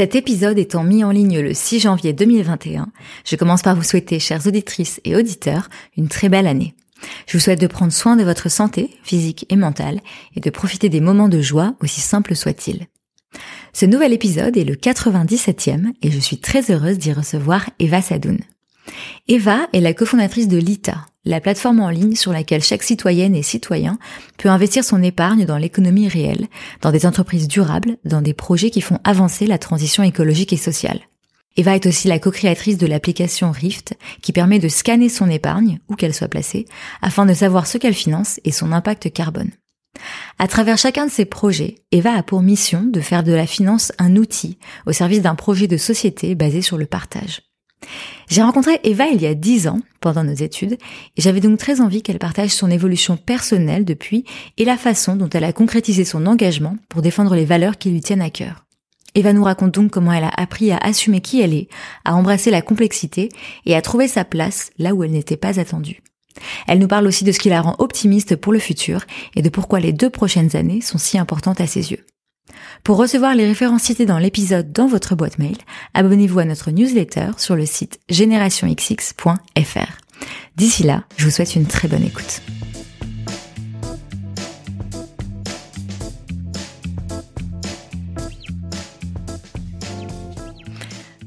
Cet épisode étant mis en ligne le 6 janvier 2021, je commence par vous souhaiter, chères auditrices et auditeurs, une très belle année. Je vous souhaite de prendre soin de votre santé, physique et mentale, et de profiter des moments de joie, aussi simples soient-ils. Ce nouvel épisode est le 97e et je suis très heureuse d'y recevoir Eva Sadoun. Eva est la cofondatrice de Lita, la plateforme en ligne sur laquelle chaque citoyenne et citoyen peut investir son épargne dans l'économie réelle, dans des entreprises durables, dans des projets qui font avancer la transition écologique et sociale. Eva est aussi la co-créatrice de l'application Rift qui permet de scanner son épargne, où qu'elle soit placée, afin de savoir ce qu'elle finance et son impact carbone. À travers chacun de ses projets, Eva a pour mission de faire de la finance un outil au service d'un projet de société basé sur le partage. J'ai rencontré Eva il y a dix ans, pendant nos études, et j'avais donc très envie qu'elle partage son évolution personnelle depuis et la façon dont elle a concrétisé son engagement pour défendre les valeurs qui lui tiennent à cœur. Eva nous raconte donc comment elle a appris à assumer qui elle est, à embrasser la complexité et à trouver sa place là où elle n'était pas attendue. Elle nous parle aussi de ce qui la rend optimiste pour le futur et de pourquoi les deux prochaines années sont si importantes à ses yeux. Pour recevoir les références citées dans l'épisode dans votre boîte mail, abonnez-vous à notre newsletter sur le site générationxx.fr. D'ici là, je vous souhaite une très bonne écoute.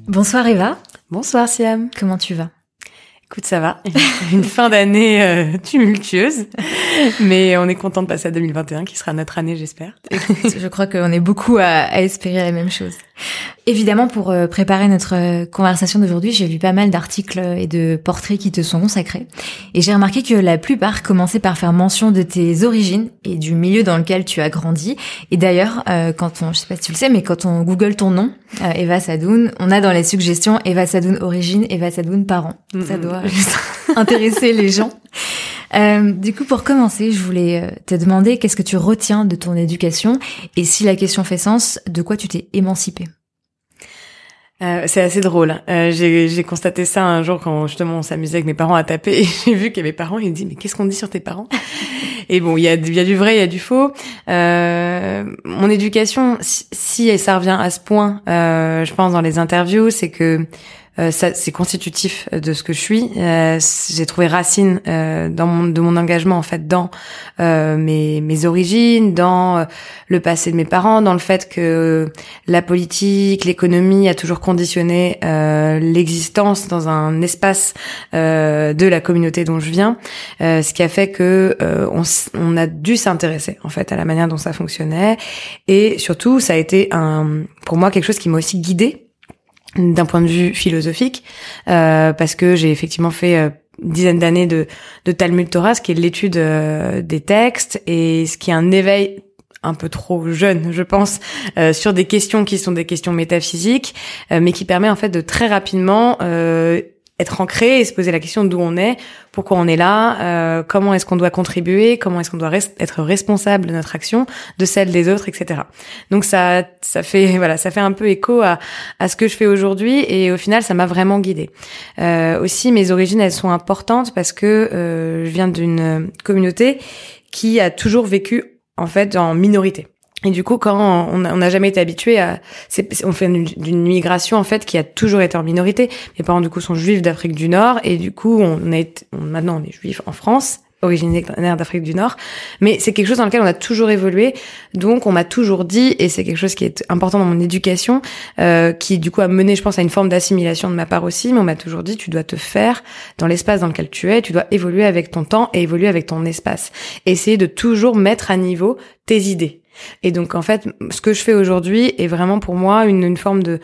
Bonsoir Eva. Bonsoir Siam. Comment tu vas? Écoute, ça va. Une fin d'année euh, tumultueuse, mais on est content de passer à 2021, qui sera notre année, j'espère. je crois qu'on est beaucoup à, à, espérer la même chose. Évidemment, pour euh, préparer notre euh, conversation d'aujourd'hui, j'ai lu pas mal d'articles et de portraits qui te sont consacrés, et j'ai remarqué que la plupart commençaient par faire mention de tes origines et du milieu dans lequel tu as grandi. Et d'ailleurs, quand on, je sais pas si tu le sais, mais quand on google ton nom, Eva Sadoun, on a dans les suggestions Eva Sadoun origine, Eva Sadoun parents. Ça doit intéresser les gens. Euh, du coup, pour commencer, je voulais euh, te demander qu'est-ce que tu retiens de ton éducation et si la question fait sens, de quoi tu t'es émancipée? Euh, c'est assez drôle. Euh, j'ai constaté ça un jour quand justement on s'amusait avec mes parents à taper et j'ai vu que mes parents ils me disent mais qu'est-ce qu'on dit sur tes parents? Et bon, il y a, y a du vrai, il y a du faux. Euh, mon éducation, si, si, et ça revient à ce point, euh, je pense dans les interviews, c'est que euh, c'est constitutif de ce que je suis. Euh, j'ai trouvé racine euh, dans mon, de mon engagement en fait dans mes, mes origines, dans le passé de mes parents, dans le fait que la politique, l'économie a toujours conditionné l'existence dans un espace de la communauté dont je viens, ce qui a fait que on, on a dû s'intéresser en fait à la manière dont ça fonctionnait et surtout ça a été un pour moi quelque chose qui m'a aussi guidée d'un point de vue philosophique, euh, parce que j'ai effectivement fait euh, d'années de, de Talmud Torah, ce qui est l'étude euh, des textes, et ce qui est un éveil un peu trop jeune, je pense, euh, sur des questions qui sont des questions métaphysiques, mais qui permet en fait de très rapidement être ancré et se poser la question d'où on est, pourquoi on est là, euh, comment est-ce qu'on doit contribuer, comment est-ce qu'on doit être responsable de notre action, de celle des autres, etc. Donc ça, ça fait voilà, ça fait un peu écho à, à ce que je fais aujourd'hui et au final ça m'a vraiment guidée. Euh, aussi mes origines elles sont importantes parce que euh, je viens d'une communauté qui a toujours vécu en fait en minorité. Et du coup, quand on n'a jamais été habitué à, on fait d'une migration en fait qui a toujours été en minorité. Mes parents du coup sont juifs d'Afrique du Nord et du coup on est, maintenant on est juifs en France, originaire d'Afrique du Nord. Mais c'est quelque chose dans lequel on a toujours évolué. Donc on m'a toujours dit, et c'est quelque chose qui est important dans mon éducation, euh, qui du coup a mené, je pense, à une forme d'assimilation de ma part aussi. Mais on m'a toujours dit, tu dois te faire dans l'espace dans lequel tu es, tu dois évoluer avec ton temps et évoluer avec ton espace. Essayer de toujours mettre à niveau tes idées et donc en fait, ce que je fais aujourd'hui est vraiment pour moi une, une forme de,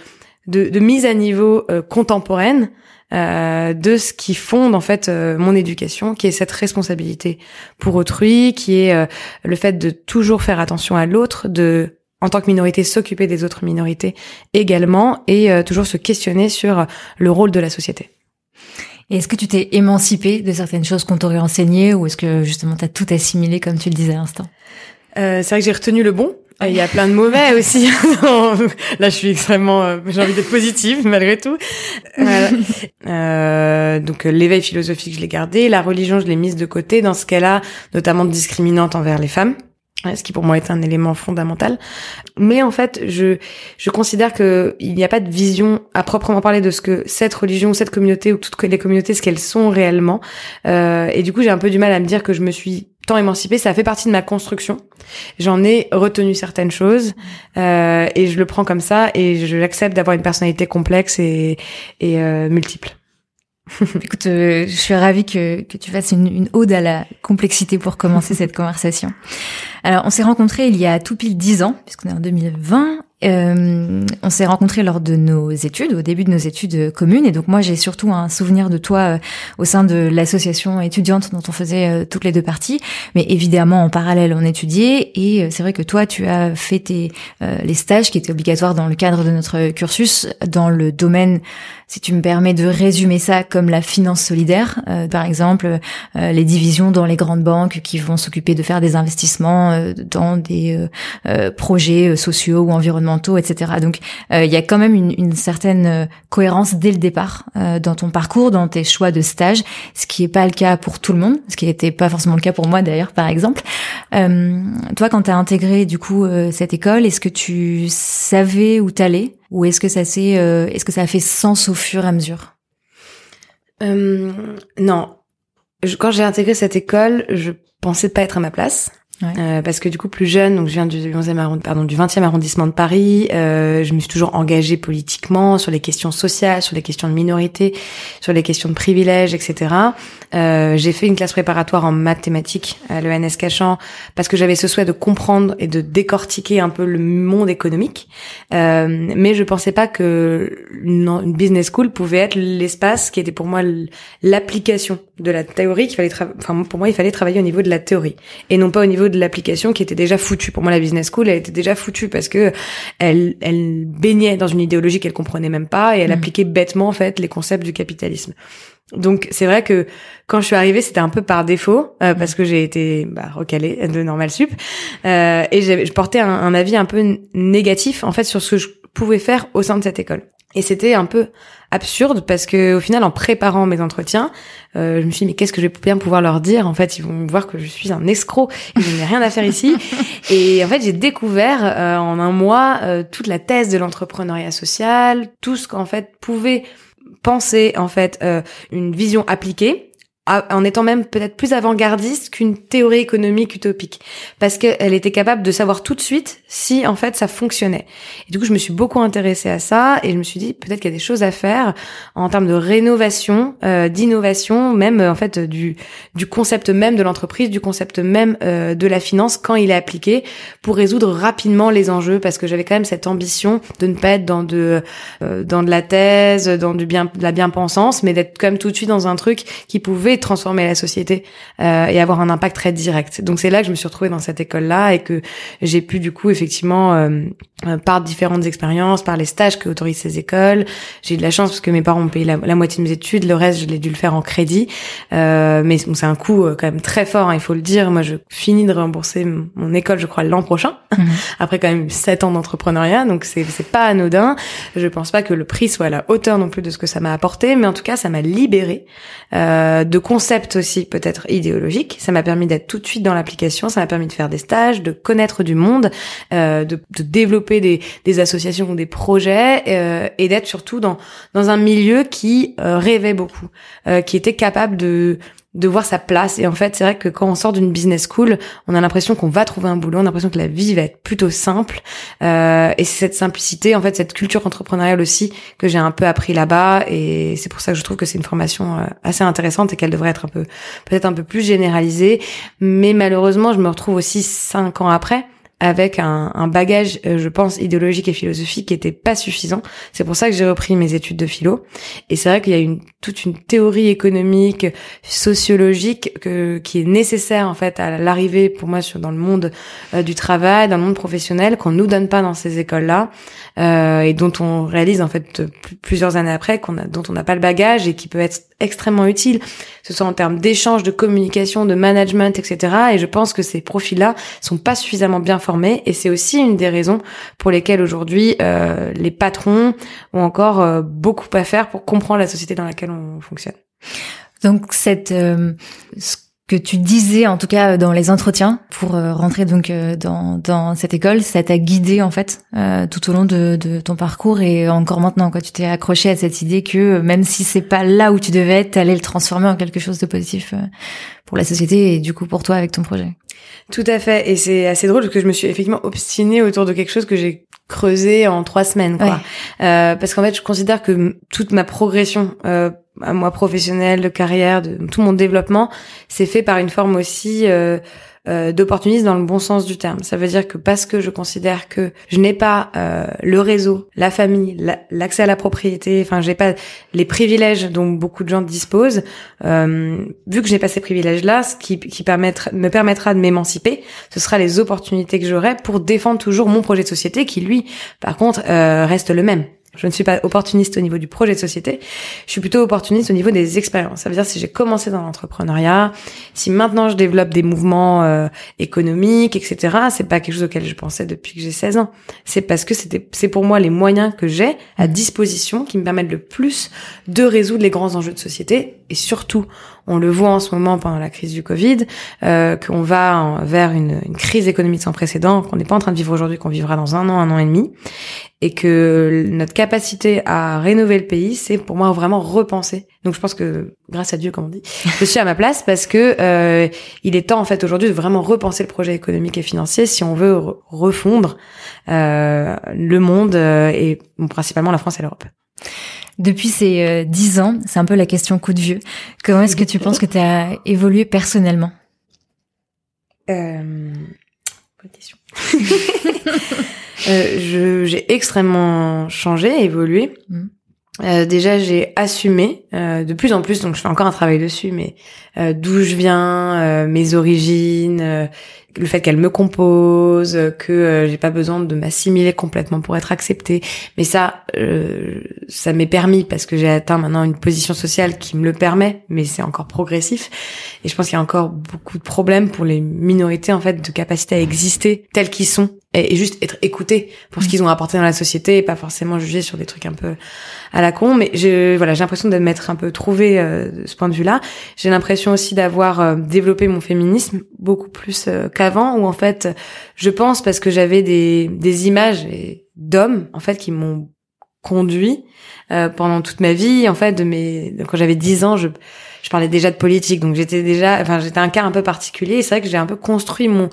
de, de, mise à niveau euh, contemporaine euh, de ce qui fonde en fait euh, mon éducation, qui est cette responsabilité pour autrui, qui est euh, le fait de toujours faire attention à l'autre, de en tant que minorité s'occuper des autres minorités également, et toujours se questionner sur le rôle de la société. est-ce que tu t'es émancipée de certaines choses qu'on t'aurait enseignées, ou est-ce que justement tu as tout assimilé comme tu le disais à l'instant? C'est vrai que j'ai retenu le bon, il y a plein de mauvais aussi. Là, je suis extrêmement, euh, j'ai envie d'être positive malgré tout. Euh, donc euh, l'éveil philosophique, je l'ai gardé. La religion, je l'ai mise de côté dans ce cas-là, notamment discriminante envers les femmes ce qui pour moi est un élément fondamental. Mais en fait, je je considère que il n'y a pas de vision à proprement parler de ce que cette religion, cette communauté ou toutes les communautés, ce qu'elles sont réellement. Euh, et du coup, j'ai un peu du mal à me dire que je me suis tant émancipée. Ça fait partie de ma construction. J'en ai retenu certaines choses euh, et je le prends comme ça et je l'accepte d'avoir une personnalité complexe et, euh, multiple. Écoute, euh, je suis ravie que, tu fasses une, ode à la complexité pour commencer cette conversation. Alors, on s'est rencontrés il y a tout pile dix ans, puisqu'on est en 2020, euh, on s'est rencontrés lors de nos études, au début de nos études communes, et donc moi j'ai surtout un souvenir de toi euh, au sein de l'association étudiante dont on faisait euh, toutes les deux parties, mais évidemment en parallèle on étudiait, et c'est vrai que toi tu as fait tes, les stages qui étaient obligatoires dans le cadre de notre cursus dans le domaine, si tu me permets de résumer ça, comme la finance solidaire, par exemple les divisions dans les grandes banques qui vont s'occuper de faire des investissements dans des projets sociaux ou environnementaux etc. Donc euh, il y a quand même une, une certaine euh, cohérence dès le départ euh, dans ton parcours, dans tes choix de stage, ce qui n'est pas le cas pour tout le monde, ce qui n'était pas forcément le cas pour moi d'ailleurs, par exemple. toi, quand tu as intégré du coup cette école, est-ce que tu savais où t'allais? Ou est-ce que ça s'est, est-ce que ça a fait sens au fur et à mesure? Non, quand j'ai intégré cette école, je pensais pas être à ma place. Euh, parce que du coup plus jeune, donc je viens du 11e pardon du 20e arrondissement de Paris, euh, je me suis toujours engagée politiquement sur les questions sociales, sur les questions de minorité, sur les questions de privilèges, etc. Euh, j'ai fait une classe préparatoire en mathématiques à l'ENS Cachan parce que j'avais ce souhait de comprendre et de décortiquer un peu le monde économique, euh, mais je pensais pas que une, business school pouvait être l'espace qui était pour moi l'application de la théorie qu'il fallait, enfin pour moi il fallait travailler au niveau de la théorie et non pas au niveau de l'application qui était déjà foutue. Pour moi, la business school, elle était déjà foutue parce que elle, elle baignait dans une idéologie qu'elle comprenait même pas et elle mm. appliquait bêtement en fait les concepts du capitalisme. Donc c'est vrai que quand je suis arrivée, c'était un peu par défaut euh, parce que j'ai été bah, recalée de normal sup euh, et je portais un, un, avis un peu négatif en fait sur ce que je pouvais faire au sein de cette école. Et c'était un peu absurde parce que au final, en préparant mes entretiens, euh, je me suis dit mais qu'est-ce que je vais bien pouvoir leur dire? En fait, ils vont voir que je suis un escroc, je n'ai rien à faire ici. Et en fait, j'ai découvert euh, en un mois euh, toute la thèse de l'entrepreneuriat social, tout ce qu'en fait pouvait penser en fait une vision appliquée en étant même peut-être plus avant-gardiste qu'une théorie économique utopique, parce qu'elle était capable de savoir tout de suite si en fait ça fonctionnait. Et du coup, je me suis beaucoup intéressée à ça et je me suis dit peut-être qu'il y a des choses à faire en termes de rénovation, euh, d'innovation, même en fait du du concept même de l'entreprise, du concept même euh, de la finance quand il est appliqué pour résoudre rapidement les enjeux, parce que j'avais quand même cette ambition de ne pas être dans de euh, dans de la thèse, dans du bien de la bien-pensance, mais d'être quand même tout de suite dans un truc qui pouvait transformer la société euh, et avoir un impact très direct. Donc c'est là que je me suis retrouvée dans cette école-là et que j'ai pu du coup effectivement euh, euh, par différentes expériences, par les stages que autorisent ces écoles, j'ai eu de la chance parce que mes parents ont payé la, moitié de mes études, le reste je l'ai dû le faire en crédit, euh, mais c'est un coût quand même très fort, hein, il faut le dire. Moi je finis de rembourser mon école, je crois l'an prochain, mhm. après quand même sept ans d'entrepreneuriat, donc c'est c'est pas anodin. Je pense pas que le prix soit à la hauteur non plus de ce que ça m'a apporté, mais en tout cas ça m'a libéré euh, de concept aussi peut-être idéologique. Ça m'a permis d'être tout de suite dans l'application, ça m'a permis de faire des stages, de connaître du monde, euh, de, de, développer des, des, associations ou des projets euh, et d'être surtout dans, dans un milieu qui euh, rêvait beaucoup, euh, qui était capable de de voir sa place. Et en fait, c'est vrai que quand on sort d'une business school, on a l'impression qu'on va trouver un boulot, on a l'impression que la vie va être plutôt simple. Euh, et c'est cette simplicité, en fait, cette culture entrepreneuriale aussi que j'ai un peu appris là-bas. Et c'est pour ça que je trouve que c'est une formation euh, assez intéressante et qu'elle devrait être un peu, peut-être un peu plus généralisée. Mais malheureusement, je me retrouve aussi cinq ans après avec un, un bagage, euh, je pense, idéologique et philosophique qui était pas suffisant. C'est pour ça que j'ai repris mes études de philo. Et c'est vrai qu'il y a une toute une théorie économique, sociologique que, qui est nécessaire en fait à l'arrivée pour moi sur dans le monde euh, du travail, dans le monde professionnel, qu'on nous donne pas dans ces écoles-là euh, et dont on réalise en fait plusieurs années après qu'on a, dont on n'a pas le bagage et qui peut être extrêmement utile, ce soit en termes d'échange, de communication, de management, etc. Et je pense que ces profils-là sont pas suffisamment bien formés et c'est aussi une des raisons pour lesquelles aujourd'hui euh, les patrons ont encore euh, beaucoup à faire pour comprendre la société dans laquelle on fonctionne. Donc cette euh, que tu disais en tout cas dans les entretiens pour euh, rentrer donc euh, dans, dans cette école, ça t'a guidé en fait euh, tout au long de, de, ton parcours et encore maintenant quoi. Tu t'es accroché à cette idée que même si c'est pas là où tu devais être, t'allais le transformer en quelque chose de positif pour la société et du coup pour toi avec ton projet. Tout à fait et c'est assez drôle parce que je me suis effectivement obstinée autour de quelque chose que j'ai creusé en trois semaines quoi. parce qu'en fait je considère que toute ma progression à moi professionnel, de carrière, de tout mon développement, c'est fait par une forme aussi euh, euh, d'opportunisme dans le bon sens du terme. Ça veut dire que parce que je considère que je n'ai pas euh, le réseau, la famille, l'accès à la propriété, enfin j'ai pas les privilèges dont beaucoup de gens disposent, euh, vu que j'ai pas ces privilèges-là, ce qui, qui me permettra de m'émanciper, ce sera les opportunités que j'aurai pour défendre toujours mon projet de société qui lui, par contre, euh, reste le même. Je ne suis pas opportuniste au niveau du projet de société. Je suis plutôt opportuniste au niveau des expériences. Ça veut dire si j'ai commencé dans l'entrepreneuriat, si maintenant je développe des mouvements euh, économiques, etc. C'est pas quelque chose auquel je pensais depuis que j'ai 16 ans. C'est parce que c'était, c'est pour moi les moyens que j'ai à disposition qui me permettent le plus de résoudre les grands enjeux de société et surtout on le voit en ce moment pendant la crise du Covid, euh, qu'on va vers une, une, crise économique sans précédent, qu'on n'est pas en train de vivre aujourd'hui, qu'on vivra dans un an, un an et demi, et que notre capacité à rénover le pays, c'est pour moi vraiment repenser. Donc je pense que, grâce à Dieu, comme on dit, je suis à ma place parce que euh, il est temps en fait aujourd'hui de vraiment repenser le projet économique et financier si on veut refondre euh, le monde euh, et principalement la France et l'Europe. Depuis ces euh, dix ans, c'est un peu la question coup de vieux. Comment est-ce que tu penses que tu as évolué personnellement? Euh, Bonne question. euh, j'ai extrêmement changé, évolué. Mm. Euh, déjà, j'ai assumé euh, de plus en plus, donc je fais encore un travail dessus, mais euh, d'où je viens, euh, mes origines, le fait qu'elle me compose, que j'ai pas besoin de m'assimiler complètement pour être acceptée. Mais ça, ça m'est permis parce que j'ai atteint maintenant une position sociale qui me le permet, mais c'est encore progressif. Et je pense qu'il y a encore beaucoup de problèmes pour les minorités en fait de capacité à exister telles qu'ils sont et, juste être écoutés pour ce mm. qu'ils ont apporté dans la société et pas forcément jugés sur des trucs un peu à la con. Mais je, voilà, j'ai l'impression de m'être un peu trouvée euh, de ce point de vue-là. J'ai l'impression aussi d'avoir euh, développé mon féminisme beaucoup plus euh, qu'avant, où en fait, je pense parce que j'avais des, des images d'hommes en fait qui m'ont conduit pendant toute ma vie. En fait, de mes quand j'avais 10 ans, je je parlais déjà de politique, donc j'étais déjà, enfin j'étais un cas un peu particulier. Et c'est vrai que j'ai un peu construit mon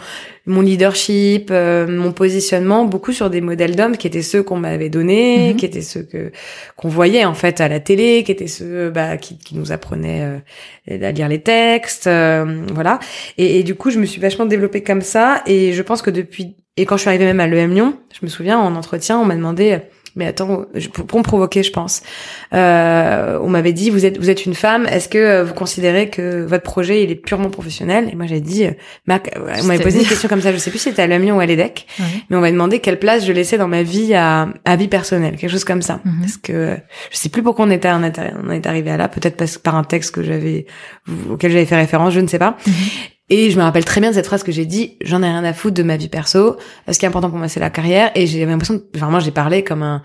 mon leadership, euh, mon positionnement beaucoup sur des modèles d'hommes qui étaient ceux qu'on m'avait donnés, mhm. qui étaient ceux que qu'on voyait en fait à la télé, qui étaient ceux bah, qui, qui nous apprenaient euh, à lire les textes, euh, voilà. Et, et, du coup, je me suis vachement développée comme ça. Et je pense que depuis et quand je suis arrivée même à l'EM Lyon, je me souviens en entretien, on m'a demandé mais attends, pour, me provoquer, je pense. Euh, on m'avait dit, vous êtes, vous êtes une femme, est-ce que euh, vous considérez que votre projet, il est purement professionnel? Et moi, j'ai dit, euh, on m'avait posé une question comme ça, je sais plus si c'était à l'Amiens ou à l'EDEC, mais on m'a demandé quelle place je laissais dans ma vie à, à vie personnelle, quelque chose comme ça. Mhm. Parce que je sais plus pourquoi on était, on est arrivé à là, peut-être parce par un texte que j'avais, auquel j'avais fait référence, je ne sais pas. Mhm. Et je me rappelle très bien de cette phrase que j'ai dit, j'en ai rien à foutre de ma vie perso. Ce qui est important pour moi, c'est la carrière. Et j'ai l'impression, vraiment, j'ai parlé comme un,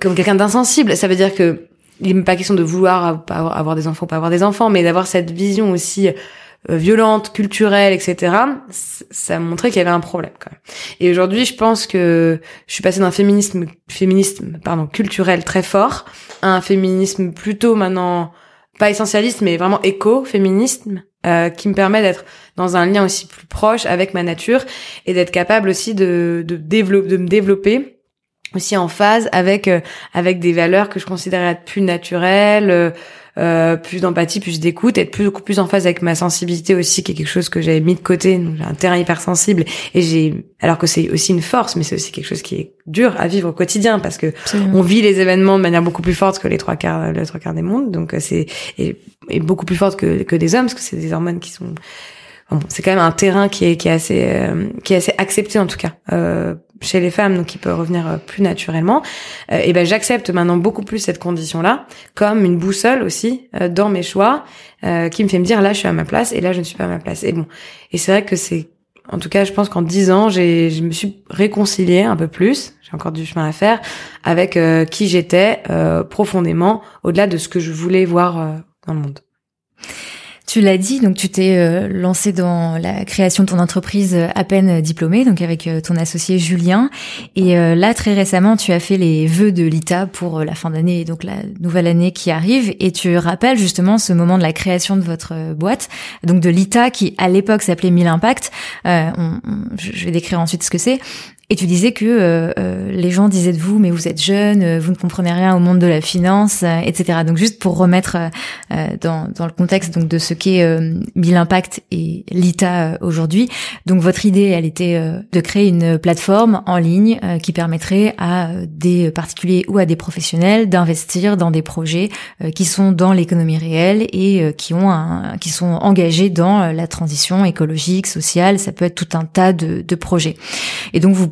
comme quelqu'un d'insensible. Ça veut dire que il n'est pas question de vouloir avoir des enfants ou pas avoir des enfants, mais d'avoir cette vision aussi euh, violente, culturelle, etc. Ça montrait qu'il y avait un problème quand même. Et aujourd'hui, je pense que je suis passée d'un féminisme, féminisme, pardon, culturel très fort à un féminisme plutôt maintenant pas essentialiste, mais vraiment éco-féminisme, euh, qui me permet d'être dans un lien aussi plus proche avec ma nature et d'être capable aussi de, de, développer, de me développer aussi en phase avec euh, avec des valeurs que je considère être plus naturelles, euh, plus d'empathie, plus d'écoute, être plus, beaucoup plus en phase avec ma sensibilité aussi, qui est quelque chose que j'avais mis de côté. Donc j'ai un terrain hypersensible et j'ai, alors que c'est aussi une force, mais c'est aussi quelque chose qui est dur à vivre au quotidien parce que on vit les événements de manière beaucoup plus forte que les trois quarts, les trois quarts des mondes. Donc euh, c'est et, et, beaucoup plus forte que, que des hommes parce que c'est des hormones qui sont Bon, c'est quand même un terrain qui est, assez euh, qui est assez accepté en tout cas euh, chez les femmes, donc qui peut revenir euh, plus naturellement. Euh, et ben j'accepte maintenant beaucoup plus cette condition-là comme une boussole aussi dans mes choix, qui me fait me dire là je suis à ma place et là je ne suis pas à ma place. Et bon, et c'est vrai que c'est en tout cas, je pense qu'en dix ans, j'ai, je me suis réconciliée un peu plus. J'ai encore du chemin à faire avec qui j'étais profondément, au-delà de ce que je voulais voir dans le monde. Tu l'as dit, donc tu t'es euh, lancé dans la création de ton entreprise euh, à peine diplômée, donc avec euh, ton associé Julien. Et là, très récemment, tu as fait les vœux de l'ITA pour la fin d'année, donc la nouvelle année qui arrive. Et tu rappelles justement ce moment de la création de votre boîte, donc de l'ITA qui à l'époque s'appelait 1000 Impact. je vais décrire ensuite ce que c'est. Et tu disais que euh, euh, les gens disaient de vous, mais vous êtes jeune, euh, vous ne comprenez rien au monde de la finance, etc. Donc juste pour remettre dans, dans le contexte donc de ce qu'est Bill Impact et l'ITA aujourd'hui. Donc votre idée, elle était de créer une plateforme en ligne qui permettrait à des particuliers ou à des professionnels d'investir dans des projets qui sont dans l'économie réelle et qui ont un, qui sont engagés dans la transition écologique, sociale. Ça peut être tout un tas de, de projets. Et donc vous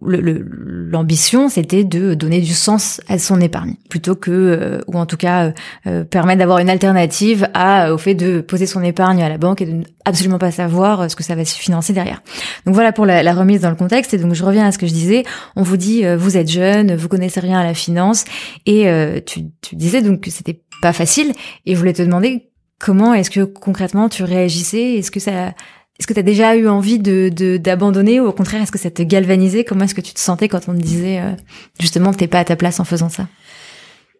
l'ambition, c'était de donner du sens à son épargne, plutôt que, euh, ou en tout cas, euh, euh, permettre d'avoir une alternative à, au fait de poser son épargne à la banque et de absolument pas savoir ce que ça va se financer derrière. Donc voilà pour la, la, remise dans le contexte. Et donc je reviens à ce que je disais. On vous dit, vous êtes jeune, vous connaissez rien à la finance, et tu, tu disais donc que c'était pas facile. Et je voulais te demander comment est-ce que concrètement tu réagissais? Est-ce que ça est-ce que tu as déjà eu envie de d'abandonner ou au contraire est-ce que ça te galvanisait? Comment est-ce que tu te sentais quand on te disait euh, justement t'es pas à ta place en faisant ça?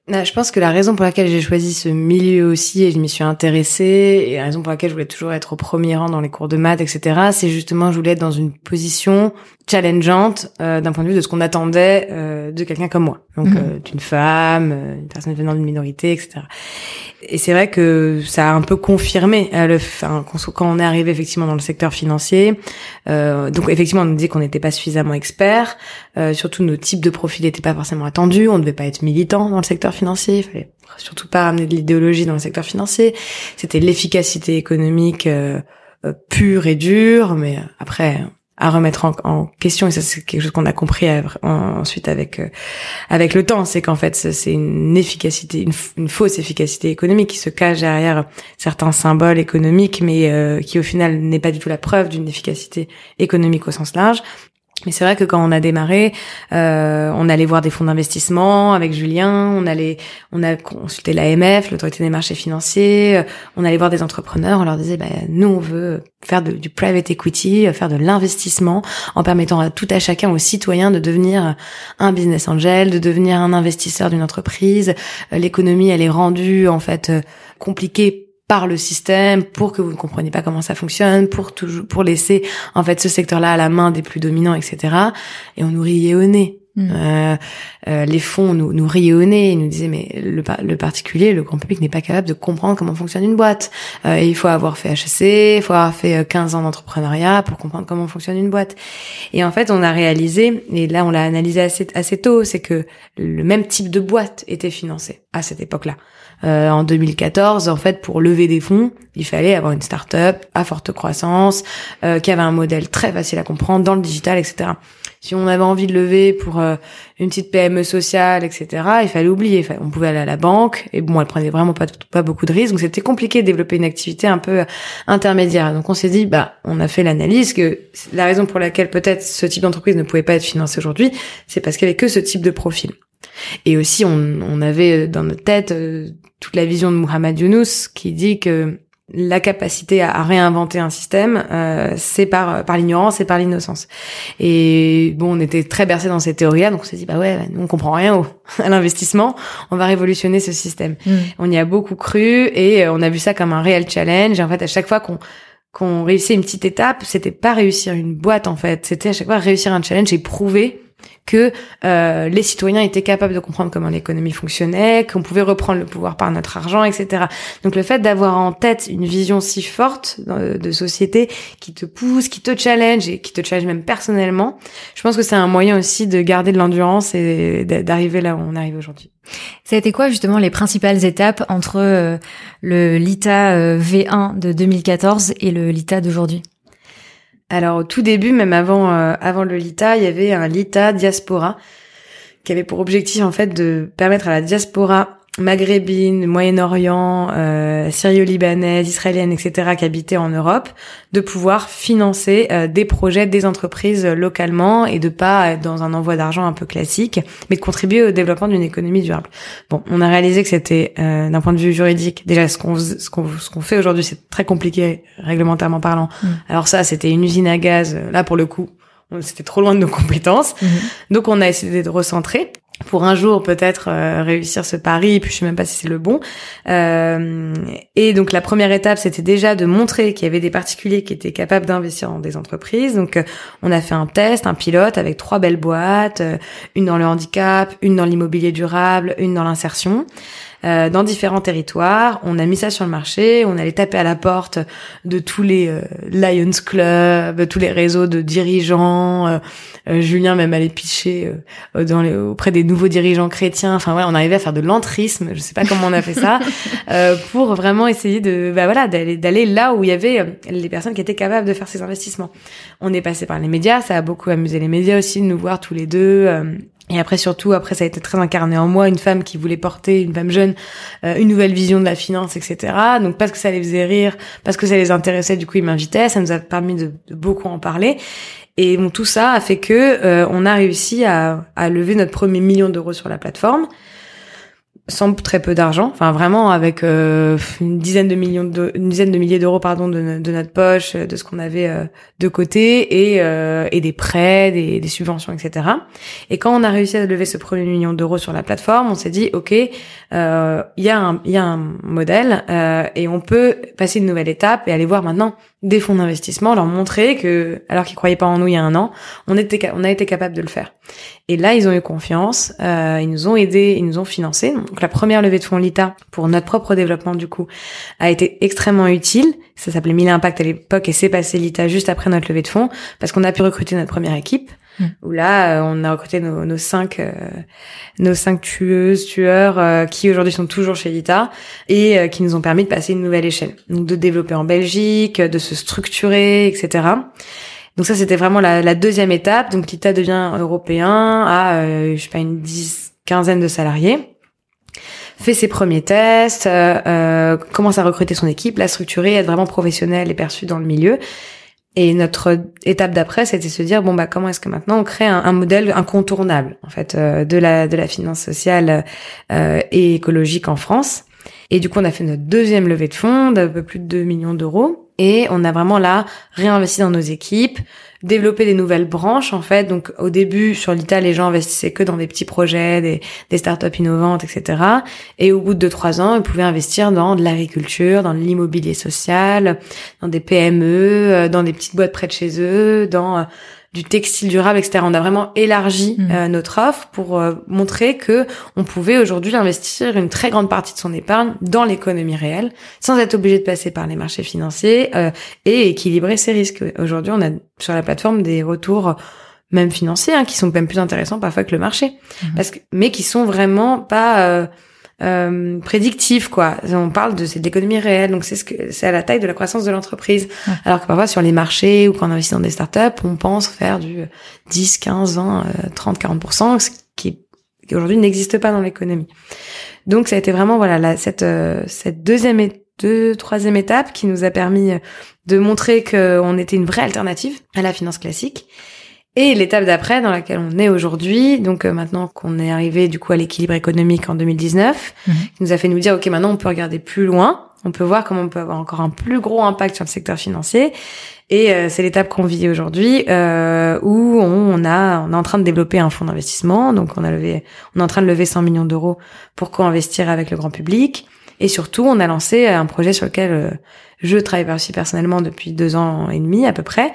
Bah, je pense que la raison pour laquelle j'ai choisi ce milieu aussi et je m'y suis intéressée et la raison pour laquelle je voulais toujours être au premier rang dans les cours de maths, etc., c'est justement je voulais être dans une position challengeante euh, d'un point de vue de ce qu'on attendait euh, de quelqu'un comme moi, donc mhm. euh, d'une femme, une personne venant d'une minorité, etc. Et c'est vrai que ça a un peu confirmé le, enfin, quand on est arrivé effectivement dans le secteur financier. donc effectivement, on nous dit qu'on n'était pas suffisamment expert, surtout nos types de profils n'étaient pas forcément attendus, on ne devait pas être militant dans le secteur financier, il fallait surtout pas ramener de l'idéologie dans le secteur financier. C'était l'efficacité économique pure et dure, mais après à remettre en, question. Et ça c'est quelque chose qu'on a compris ensuite avec euh, avec le temps. C'est qu'en fait c'est une efficacité une, fausse efficacité économique qui se cache derrière certains symboles économiques mais euh, qui au final n'est pas du tout la preuve d'une efficacité économique au sens large mais c'est vrai que quand on a démarré, euh, on allait voir des fonds d'investissement avec Julien, on allait, on a consulté l'AMF, l'autorité des marchés financiers, euh, on allait voir des entrepreneurs, on leur disait, bah, nous on veut faire du private equity, faire de l'investissement, en permettant à tout à chacun, aux citoyens, de devenir un business angel, de devenir un investisseur d'une entreprise. Euh, l'économie, elle est rendue en fait compliquée par le système pour que vous ne compreniez pas comment ça fonctionne, pour toujours, pour laisser en fait ce secteur-là à la main des plus dominants, etc. Et on nous riait au nez. Hmm. Euh, euh, les fonds nous, nous riaient au nez, ils nous disaient mais le, le particulier, le grand public n'est pas capable de comprendre comment fonctionne une boîte. Euh, il faut avoir fait HEC, il faut avoir fait 15 ans d'entrepreneuriat pour comprendre comment fonctionne une boîte. Et en fait, on a réalisé, et là on l'a analysé assez, assez tôt, c'est que le même type de boîte était financé à cette époque-là. Euh, en 2014, en fait, pour lever des fonds, il fallait avoir une start-up à forte croissance, euh, qui avait un modèle très facile à comprendre dans le digital, etc. Si on avait envie de lever pour euh, une petite PME sociale, etc., il fallait oublier. On pouvait aller à la banque, et bon, elle prenait vraiment pas, pas beaucoup de risques, donc c'était compliqué de développer une activité un peu intermédiaire. Donc on s'est dit, bah, on a fait l'analyse que la raison pour laquelle peut-être ce type d'entreprise ne pouvait pas être financé aujourd'hui, c'est parce qu'il y avait que ce type de profil. Et aussi, on, on avait dans notre tête euh, toute la vision de Muhammad Yunus qui dit que la capacité à, réinventer un système, euh, c'est par par l'ignorance et par l'innocence. Et bon, on était très bercé dans ces théories-là, donc on s'est dit bah ouais, nous on comprend rien au, à l'investissement, on va révolutionner ce système. Mm. On y a beaucoup cru et euh, on a vu ça comme un réel challenge. Et en fait, à chaque fois qu'on qu'on réussit une petite étape, c'était pas réussir une boîte en fait, c'était à chaque fois réussir un challenge et prouver que euh, les citoyens étaient capables de comprendre comment l'économie fonctionnait, qu'on pouvait reprendre le pouvoir par notre argent, etc. Donc le fait d'avoir en tête une vision si forte de société qui te pousse, qui te challenge et qui te challenge même personnellement, je pense que c'est un moyen aussi de garder de l'endurance et d'arriver là où on arrive aujourd'hui. Ça a été quoi justement les principales étapes entre euh, le LITA euh, V1 de 2014 et le LITA d'aujourd'hui? Alors au tout début, même avant euh, avant le LITA, il y avait un LITA diaspora qui avait pour objectif en fait de permettre à la diaspora maghrébine, Moyen-Orient, euh, syrio-libanaise, israélienne, etc., qui habitaient en Europe, de pouvoir financer euh, des projets des entreprises localement et de pas être dans un envoi d'argent un peu classique, mais de contribuer au développement d'une économie durable. Bon, on a réalisé que c'était, euh, d'un point de vue juridique, déjà ce qu'on ce qu'on ce qu'on fait aujourd'hui, c'est très compliqué réglementairement parlant. Mm. Alors ça, c'était une usine à gaz. Là, pour le coup, c'était trop loin de nos compétences. Mm-hmm. Donc on a essayé de recentrer pour un jour peut-être euh, réussir ce pari, puis je sais même pas si c'est le bon. Euh, et donc la première étape, c'était déjà de montrer qu'il y avait des particuliers qui étaient capables d'investir dans des entreprises. Donc euh, on a fait un test, un pilote avec trois belles boîtes, une dans le handicap, une dans l'immobilier durable, une dans l'insertion. Euh, dans différents territoires. On a mis ça sur le marché. On allait taper à la porte de tous les euh, Lions Club, tous les réseaux de dirigeants. Euh, Julien même allait picher dans les, auprès des nouveaux dirigeants chrétiens. Enfin voilà, on arrivait à faire de l'entrisme. Je sais pas comment on a fait ça pour vraiment essayer de bah voilà d'aller d'aller là où il y avait les personnes qui étaient capables de faire ces investissements. On est passé par les médias. Ça a beaucoup amusé les médias aussi de nous voir tous les deux et après surtout, après ça a été très incarné en moi, une femme qui voulait porter, une femme jeune, euh, une nouvelle vision de la finance, etc. Donc parce que ça les faisait rire, parce que ça les intéressait, du coup ils m'invitaient, ça nous a permis de, beaucoup en parler. Et bon, tout ça a fait que euh, on a réussi à, à lever notre premier million d'euros sur la plateforme sans très peu d'argent, enfin vraiment avec euh, une dizaine de millions de, une dizaine de milliers d'euros pardon de, de, notre poche, de ce qu'on avait euh, de côté et, euh, et des prêts, des, des, subventions, etc. Et quand on a réussi à lever ce premier million d'euros sur la plateforme, on s'est dit ok, il y a un il y a un modèle et on peut passer une nouvelle étape et aller voir maintenant des fonds d'investissement, leur montrer que, alors qu'ils croyaient pas en nous il y a un an, on était, on a été capable de le faire. Et là, ils ont eu confiance, euh, ils nous ont aidés, ils nous ont financé. Donc la première levée de fonds Lita pour notre propre développement du coup a été extrêmement utile. Ça s'appelait Mille Impact à l'époque et c'est passé Lita juste après notre levée de fonds parce qu'on a pu recruter notre première équipe. Mm. où là, euh, on a recruté nos, nos cinq, euh, nos cinq tueuses, tueurs, euh, qui aujourd'hui sont toujours chez Lita et qui nous ont permis de passer une nouvelle échelle, donc de développer en Belgique, de se structurer, etc. Donc ça, c'était vraiment la, la, deuxième étape. Donc Lita devient européen à, je sais pas, une dix, quinzaine de salariés fait ses premiers tests, euh, commence à recruter son équipe, la structurer, être vraiment professionnel et perçu dans le milieu. Et notre étape d'après, c'était se dire bon bah comment est-ce que maintenant on crée un, modèle incontournable en fait euh, de la de la finance sociale euh, et écologique en France. Et du coup, on a fait notre deuxième levée de fonds d'un peu plus de 2 millions d'euros et on a vraiment là réinvesti dans nos équipes, développer des nouvelles branches en fait. Donc au début sur l'ITA, les gens investissaient que dans des petits projets, des, des startups innovantes, etc. Et au bout de trois ans, ils pouvaient investir dans de l'agriculture, dans l'immobilier social, dans des PME, euh, dans des petites boîtes près de chez eux, dans euh, du textile durable, etc. On a vraiment élargi mm. euh, notre offre pour euh, montrer que on pouvait aujourd'hui investir une très grande partie de son épargne dans l'économie réelle, sans être obligé de passer par les marchés financiers euh, et équilibrer ses risques. Aujourd'hui, on a sur la plateforme des retours même financiers hein, qui sont même plus intéressants parfois que le marché, mm. parce que mais qui sont vraiment pas euh, prédictif quoi. On parle de c'est de l'économie réelle, donc c'est ce que c'est à la taille de la croissance de l'entreprise. Alors que parfois sur les marchés ou quand on investit dans des startups, on pense faire du 10, 15, 20, 30, 40% ce qui, qui aujourd'hui n'existe pas dans l'économie. Donc ça a été vraiment voilà la, cette euh, cette deuxième et deux troisième étape qui nous a permis de montrer qu'on était une vraie alternative à la finance classique et l'étape d'après dans laquelle on est aujourd'hui, donc euh, maintenant qu'on est arrivé du coup à l'équilibre économique en 2019, mhm. qui nous a fait nous dire ok maintenant on peut regarder plus loin, on peut voir comment on peut avoir encore un plus gros impact sur le secteur financier. Et euh, c'est l'étape qu'on vit aujourd'hui euh, où on, a on est en train de développer un fonds d'investissement, donc on a levé on est en train de lever 100 millions d'euros pour co-investir avec le grand public. Et surtout, on a lancé un projet sur lequel euh, je travaille aussi personnellement depuis deux ans et demi à peu près,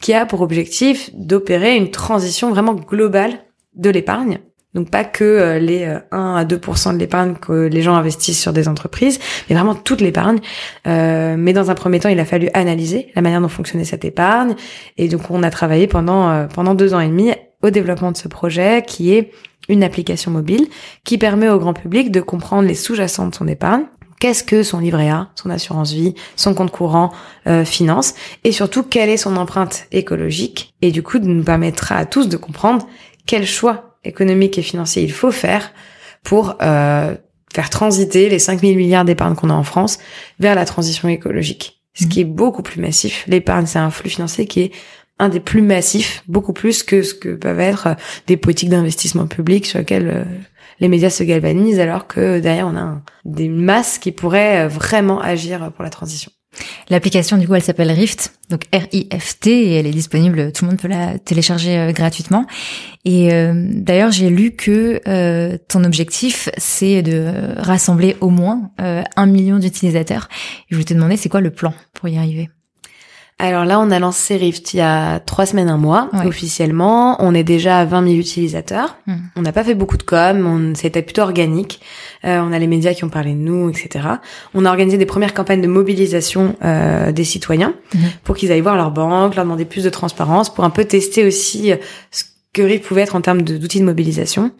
qui a pour objectif d'opérer une transition vraiment globale de l'épargne. Donc pas que euh, les 1 à 2% de l'épargne que les gens investissent sur des entreprises, mais vraiment toute l'épargne. mais dans un premier temps, il a fallu analyser la manière dont fonctionnait cette épargne. Et donc on a travaillé pendant pendant deux ans et demi au développement de ce projet qui est une application mobile qui permet au grand public de comprendre les sous-jacents de son épargne. Qu'est-ce que son livret A, son assurance vie, son compte courant euh, finance et surtout quelle est son empreinte écologique et du coup de nous permettra à tous de comprendre quel choix économique et financier il faut faire pour euh, faire transiter les 5000 milliards d'épargne qu'on a en France vers la transition écologique. Ce mmh. qui est beaucoup plus massif. L'épargne, c'est un flux financier qui est un des plus massifs, beaucoup plus que ce que peuvent être des politiques d'investissement public sur lesquelles euh, les médias se galvanisent, alors que derrière on a des masses qui pourraient euh, vraiment agir pour la transition. L'application du coup elle s'appelle Rift, donc R-I-F-T et elle est disponible, tout le monde peut la télécharger euh, gratuitement. Et d'ailleurs j'ai lu que ton objectif c'est de rassembler au moins un million d'utilisateurs. Je voulais te demander c'est quoi le plan pour y arriver? Alors là, on a lancé Rift il y a trois semaines, un mois, officiellement. On est déjà à 20 000 utilisateurs. Hmm. On n'a pas fait beaucoup de com, on, c'était plutôt organique. Euh, on a les médias qui ont parlé de nous, etc. On a organisé des premières campagnes de mobilisation euh, des citoyens hmm. pour qu'ils aillent voir leur banque, leur demander plus de transparence, pour un peu tester aussi euh, ce que Rift pouvait être en termes d'outils de, mobilisation.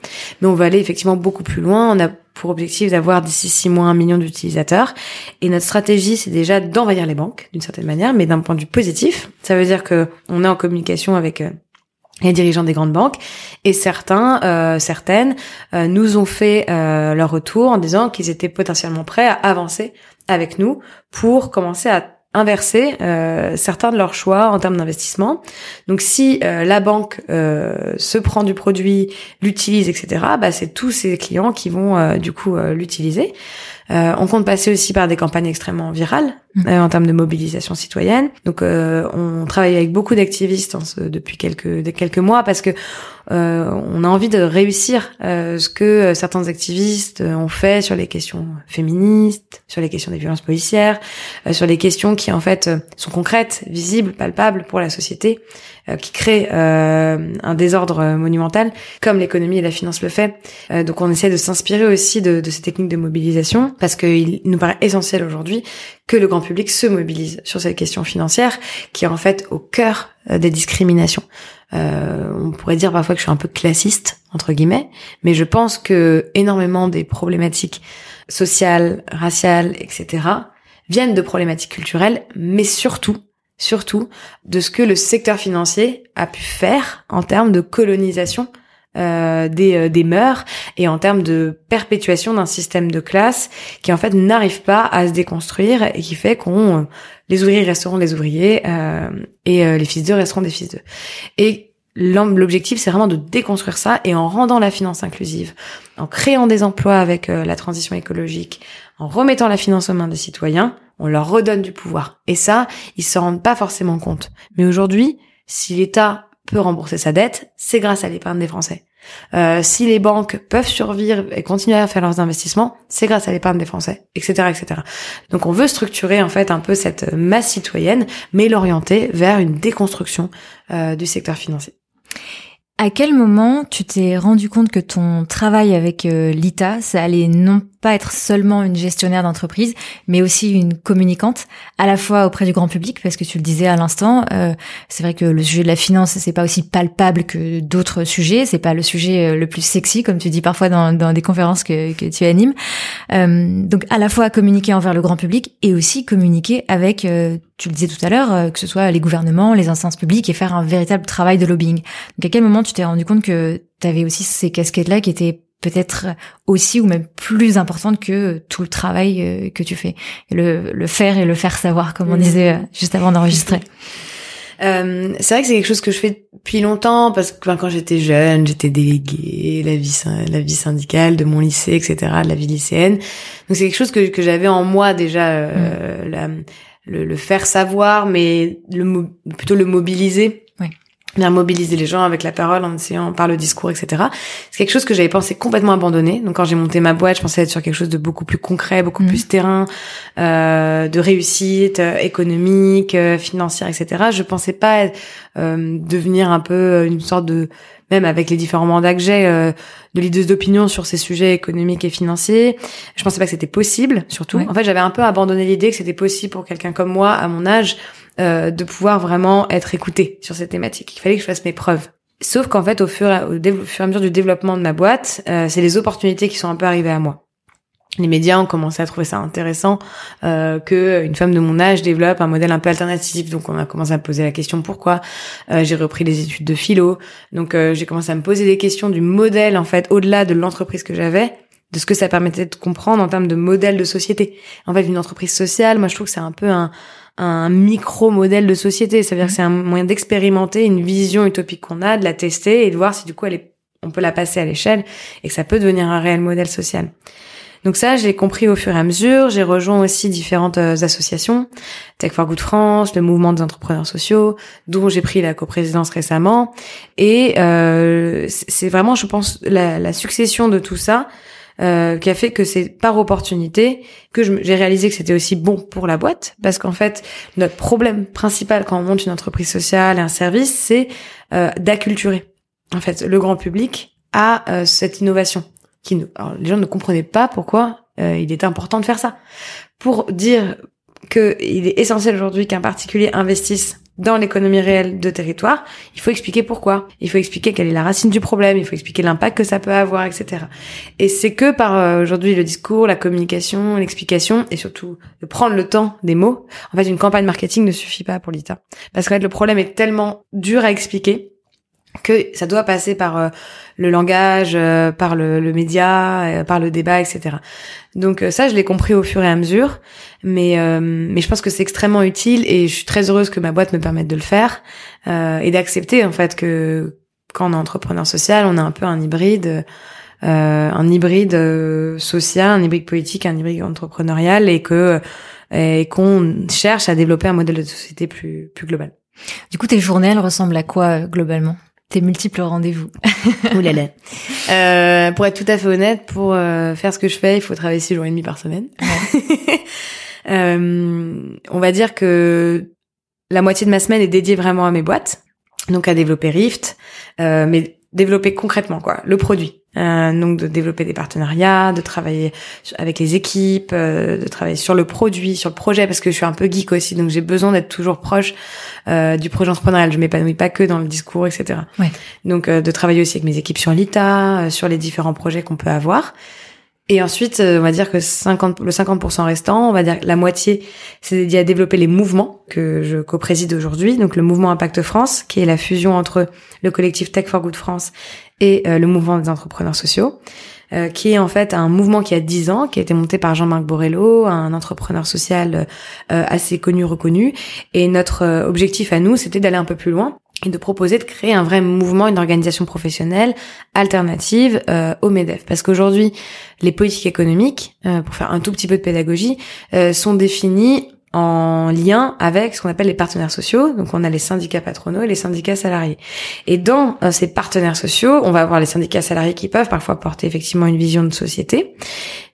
Mais on va aller effectivement beaucoup plus loin. On a pour objectif d'avoir d'ici six mois un million d'utilisateurs. Et notre stratégie, c'est déjà d'envahir les banques, d'une certaine manière, mais d'un point de vue positif. Ça veut dire que on est en communication avec euh, les dirigeants des grandes banques et certains, euh, certaines, euh, nous ont fait leur retour en disant qu'ils étaient potentiellement prêts à avancer avec nous pour commencer à inverser euh, certains de leurs choix en termes d'investissement. Donc si euh, la banque euh, se prend du produit, l'utilise, etc., bah, c'est tous ces clients qui vont du coup l'utiliser. on compte passer aussi par des campagnes extrêmement virales mmh. en termes de mobilisation citoyenne. Donc on travaille avec beaucoup d'activistes depuis quelques quelques mois parce que euh, on a envie de réussir euh, ce que euh, certains activistes ont fait sur les questions féministes, sur les questions des violences policières, sur les questions qui en fait sont concrètes, visibles, palpables pour la société, qui créent un désordre monumental, comme l'économie et la finance le fait. donc on essaie de s'inspirer aussi de, de, ces techniques de mobilisation, parce qu'il nous paraît essentiel aujourd'hui que le grand public se mobilise sur cette question financière, qui est en fait au cœur des discriminations. Euh, on pourrait dire parfois que je suis un peu classiste entre guillemets, mais je pense que énormément des problématiques sociales, raciales, etc. viennent de problématiques culturelles, mais surtout, surtout de ce que le secteur financier a pu faire en termes de colonisation euh, des, euh, des mœurs et en termes de perpétuation d'un système de classe qui en fait n'arrive pas à se déconstruire et qui fait qu'on les ouvriers resteront des ouvriers euh, et les fils d'eux resteront des fils d'eux. Et l'objectif c'est vraiment de déconstruire ça et en rendant la finance inclusive, en créant des emplois avec la transition écologique, en remettant la finance aux mains des citoyens, on leur redonne du pouvoir. Et ça, ils se rendent pas forcément compte. Mais aujourd'hui, si l'État peut rembourser sa dette, c'est grâce à l'épargne des Français. Euh, si les banques peuvent survivre et continuer à faire leurs investissements, c'est grâce à l'épargne des Français, etc., etc. Donc on veut structurer en fait un peu cette masse citoyenne, mais l'orienter vers une déconstruction euh, du secteur financier. À quel moment tu t'es rendu compte que ton travail avec euh, l'ITA, ça allait non pas être seulement une gestionnaire d'entreprise, mais aussi une communicante, à la fois auprès du grand public, parce que tu le disais à l'instant, euh, c'est vrai que le sujet de la finance, c'est pas aussi palpable que d'autres sujets, c'est pas le sujet euh, le plus sexy, comme tu dis parfois dans, dans des conférences que, tu animes. Donc à la fois communiquer envers le grand public et aussi communiquer avec, tu le disais tout à l'heure, euh, que ce soit les gouvernements, les instances publiques, et faire un véritable travail de lobbying. Donc à quel moment tu t'es rendu compte que tu avais aussi ces casquettes-là qui étaient peut-être aussi ou même plus importante que tout le travail euh, que tu fais? Le, le faire et le faire savoir, comme on mm. disait euh, juste avant d'enregistrer. Euh, c'est vrai que c'est quelque chose que je fais depuis longtemps parce que quand j'étais jeune, j'étais déléguée, la vie, la vie syndicale de mon lycée, etc., de la vie lycéenne. Donc c'est quelque chose que, que j'avais en moi déjà, euh, mm. la, le, le, faire savoir, mais le, plutôt le mobiliser bien mobiliser les gens avec la parole en essayant par le discours etc c'est quelque chose que j'avais pensé complètement abandonner. Donc quand j'ai monté ma boîte je pensais être sur quelque chose de beaucoup plus concret beaucoup Mhm. plus terrain euh, de réussite euh, économique euh, financière etc je pensais pas euh, devenir un peu euh, une sorte de même avec les différents mandats que j'ai euh, de leaders d'opinion sur ces sujets économiques et financiers. Je pensais pas que c'était possible surtout. Ouais. en fait j'avais un peu abandonné l'idée que c'était possible pour quelqu'un comme moi à mon âge euh, de pouvoir vraiment être écouté sur ces thématiques. Il fallait que je fasse mes preuves. Sauf qu'en fait, au fur, et- au, dév- au fur et à mesure du développement de ma boîte, euh, c'est les opportunités qui sont un peu arrivées à moi. Les médias ont commencé à trouver ça intéressant euh, que une femme de mon âge développe un modèle un peu alternatif. Donc on a commencé à me poser la question pourquoi. Euh, j'ai repris les études de philo. Donc euh, j'ai commencé à me poser des questions du modèle en fait au-delà de l'entreprise que j'avais, de ce que ça permettait de comprendre en termes de modèle de société. En fait, une entreprise sociale, moi je trouve que c'est un peu un un micro-modèle de société. Ça veut dire que c'est un moyen d'expérimenter une vision utopique qu'on a, de la tester et de voir si du coup elle est, on peut la passer à l'échelle et que ça peut devenir un réel modèle social. Donc ça, j'ai compris au fur et à mesure. J'ai rejoint aussi différentes euh, associations, Tech for Good France, le mouvement des entrepreneurs sociaux, dont j'ai pris la coprésidence récemment. Et euh, c'est vraiment, je pense, la, la succession de tout ça euh, qui a fait que c'est par opportunité que j'ai réalisé que c'était aussi bon pour la boîte. Parce qu'en fait notre problème principal quand on monte une entreprise sociale et un service c'est euh, d'acculturer en fait le grand public à euh, cette innovation qui alors, les gens ne comprenaient pas pourquoi euh, il était important de faire ça. Pour dire que il est essentiel aujourd'hui qu'un particulier investisse dans l'économie réelle de territoire, il faut expliquer pourquoi. Il faut expliquer quelle est la racine du problème, il faut expliquer l'impact que ça peut avoir, etc. Et c'est que par euh, aujourd'hui le discours, la communication, l'explication et surtout de prendre le temps des mots. En fait, une campagne marketing ne suffit pas pour l'ITA. Parce qu'en fait, le problème est tellement dur à expliquer que ça doit passer par euh, le langage, euh, par le, le média, euh, par le débat, etc. Donc euh, ça, je l'ai compris au fur et à mesure, mais euh, mais je pense que c'est extrêmement utile et je suis très heureuse que ma boîte me permette de le faire euh, et d'accepter en fait que quand on est entrepreneur social, on a un peu un hybride, un hybride social, un hybride politique, un hybride entrepreneurial et que et qu'on cherche à développer un modèle de société plus plus global. Du coup, tes journées, elles ressemblent à quoi globalement? Tes multiples rendez-vous Ouh là là. Euh, pour être tout à fait honnête, pour euh, faire ce que je fais, il faut travailler six jours et demi par semaine. Euh, on va dire que la moitié de ma semaine est dédiée vraiment à mes boîtes, donc à développer Rift, euh, mais développer concrètement quoi, le produit. Euh, donc de développer des partenariats, de travailler avec les équipes, euh, de travailler sur le produit, sur le projet, parce que je suis un peu geek aussi, donc j'ai besoin d'être toujours proche euh, du projet entrepreneurial. Je m'épanouis pas que dans le discours, etc. Ouais. Donc euh, de travailler aussi avec mes équipes sur l'ITA, euh, sur les différents projets qu'on peut avoir. Et ensuite, euh, on va dire que 50, le 50% restant, on va dire la moitié, c'est dédié à développer les mouvements que je co-préside aujourd'hui. Donc le mouvement Impact France, qui est la fusion entre le collectif Tech for Good France et euh, le mouvement des entrepreneurs sociaux, euh, qui est en fait un mouvement qui a 10 ans, qui a été monté par Jean-Marc Borello, un entrepreneur social euh, assez connu, reconnu. Et notre euh, objectif à nous, c'était d'aller un peu plus loin et de proposer de créer un vrai mouvement, une organisation professionnelle alternative euh, au MEDEF. Parce qu'aujourd'hui, les politiques économiques, euh, pour faire un tout petit peu de pédagogie, euh, sont définies en lien avec ce qu'on appelle les partenaires sociaux. Donc on a les syndicats patronaux et les syndicats salariés. Et dans euh, ces partenaires sociaux, on va avoir les syndicats salariés qui peuvent parfois porter effectivement une vision de société,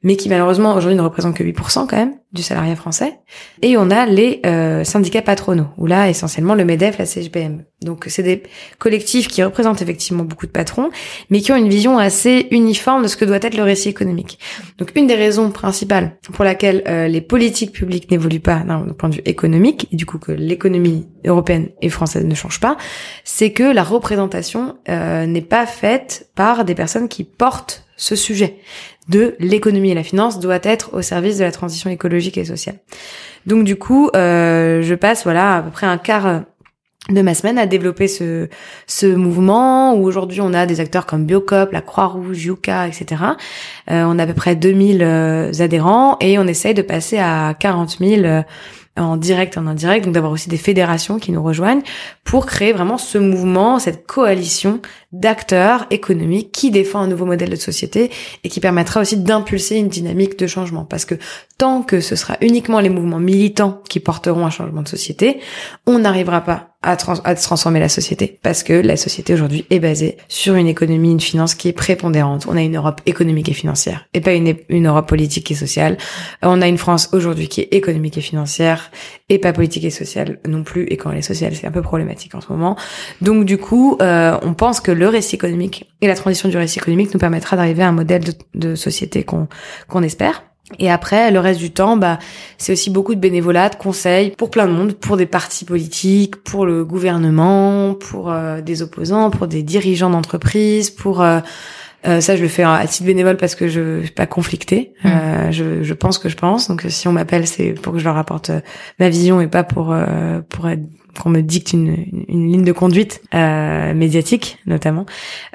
mais qui malheureusement aujourd'hui ne représentent que 8% quand même du salariat français. Et on a les euh, syndicats patronaux, où là essentiellement le MEDEF, la CGPM. Donc c'est des collectifs qui représentent effectivement beaucoup de patrons, mais qui ont une vision assez uniforme de ce que doit être le récit économique. Donc une des raisons principales pour laquelle euh, les politiques publiques n'évoluent pas d'un point de vue économique, et du coup que l'économie européenne et française ne change pas, c'est que la représentation euh, n'est pas faite par des personnes qui portent ce sujet de l'économie et la finance doit être au service de la transition écologique et sociale. Donc du coup, euh, je passe voilà à peu près un quart euh, de ma semaine à développer ce ce mouvement où aujourd'hui on a des acteurs comme Biocop, la Croix-Rouge, Yuka, etc. Euh, on a à peu près 2000 euh, adhérents et on essaye de passer à 40 000 euh, en direct, en indirect, donc d'avoir aussi des fédérations qui nous rejoignent pour créer vraiment ce mouvement, cette coalition d'acteurs économiques qui défend un nouveau modèle de société et qui permettra aussi d'impulser une dynamique de changement. Parce que tant que ce sera uniquement les mouvements militants qui porteront un changement de société, on n'arrivera pas à, transformer la société parce que la société aujourd'hui est basée sur une économie, une finance qui est prépondérante. On a une Europe économique et financière et pas une, une Europe politique et sociale. On a une France aujourd'hui qui est économique et financière et pas politique et sociale non plus. Et quand elle est sociale, c'est un peu problématique en ce moment. Donc du coup, euh, on pense que le récit économique et la transition du récit économique nous permettra d'arriver à un modèle de, de société qu'on qu'on espère. Et après, le reste du temps, bah, c'est aussi beaucoup de bénévolat, de conseils pour plein de monde, pour des partis politiques, pour le gouvernement, pour euh, des opposants, pour des dirigeants d'entreprise, pour euh, euh, ça, je le fais à titre bénévole parce que je, suis pas conflictée. Mmh. je, je pense que je pense. Donc, si on m'appelle, c'est pour que je leur apporte ma vision et pas pour pour qu'on me dicte une, une, ligne de conduite médiatique, notamment.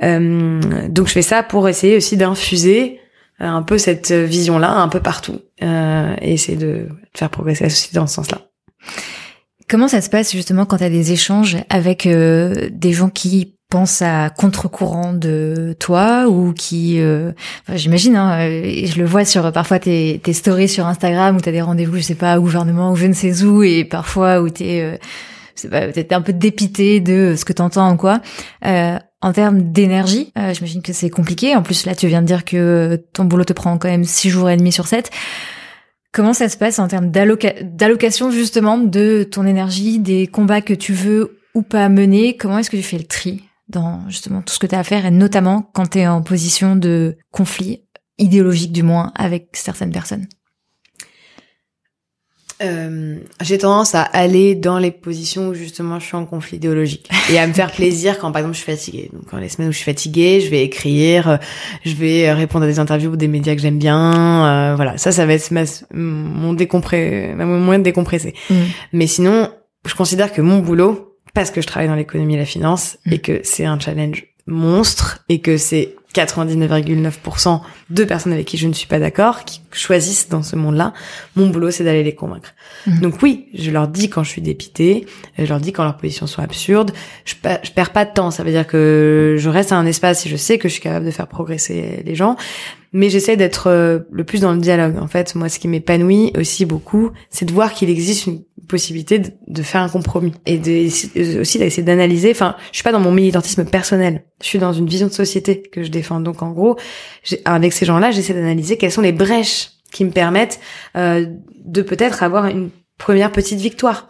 donc, je fais ça pour essayer aussi d'infuser euh, un peu cette vision-là un peu partout euh, et essayer de faire progresser la société dans ce sens-là. Comment ça se passe justement quand tu as des échanges avec euh, des gens qui pensent à contre-courant de toi ou qui, euh, enfin, j'imagine, hein, je le vois sur parfois tes, tes stories sur Instagram où tu as des rendez-vous, je sais pas, au gouvernement ou je ne sais où, et parfois où tu es peut-être un peu dépité de ce que t'entends ou quoi. Euh, en termes d'énergie, euh, j'imagine que c'est compliqué. En plus, là, tu viens de dire que ton boulot te prend quand même six jours et demi sur 7. Comment ça se passe en termes d'allocation justement de ton énergie, des combats que tu veux ou pas mener? Comment est-ce que tu fais le tri dans justement tout ce que tu as à faire? Et notamment quand tu es en position de conflit idéologique du moins avec certaines personnes euh, j'ai tendance à aller dans les positions où justement je suis en conflit idéologique et à me faire plaisir quand par exemple je suis fatiguée. Donc quand les semaines où je suis fatiguée, je vais écrire, je vais répondre à des interviews ou des médias que j'aime bien. Euh, voilà, ça, ça va être ma, mon décompré, mon moyen de décompresser. Mm. Mais sinon, je considère que mon boulot, parce que je travaille dans l'économie et la finance, mm. et que c'est un challenge monstre et que c'est 99,9% de personnes avec qui je ne suis pas d'accord, qui choisissent dans ce monde-là, mon boulot c'est d'aller les convaincre. Mhm. Donc oui, je leur dis quand je suis dépitée, je leur dis quand leurs positions sont absurdes, je, je perds pas de temps, ça veut dire que je reste à un espace et je sais que je suis capable de faire progresser les gens, mais j'essaie d'être euh, le plus dans le dialogue. En fait, moi, ce qui m'épanouit aussi beaucoup, c'est de voir qu'il existe une possibilité de, faire un compromis et de, aussi d'essayer d'analyser. Enfin, je suis pas dans mon militantisme personnel. Je suis dans une vision de société que je Donc, en gros, avec ces gens-là, j'essaie d'analyser quelles sont les brèches qui me permettent euh, de peut-être avoir une première petite victoire.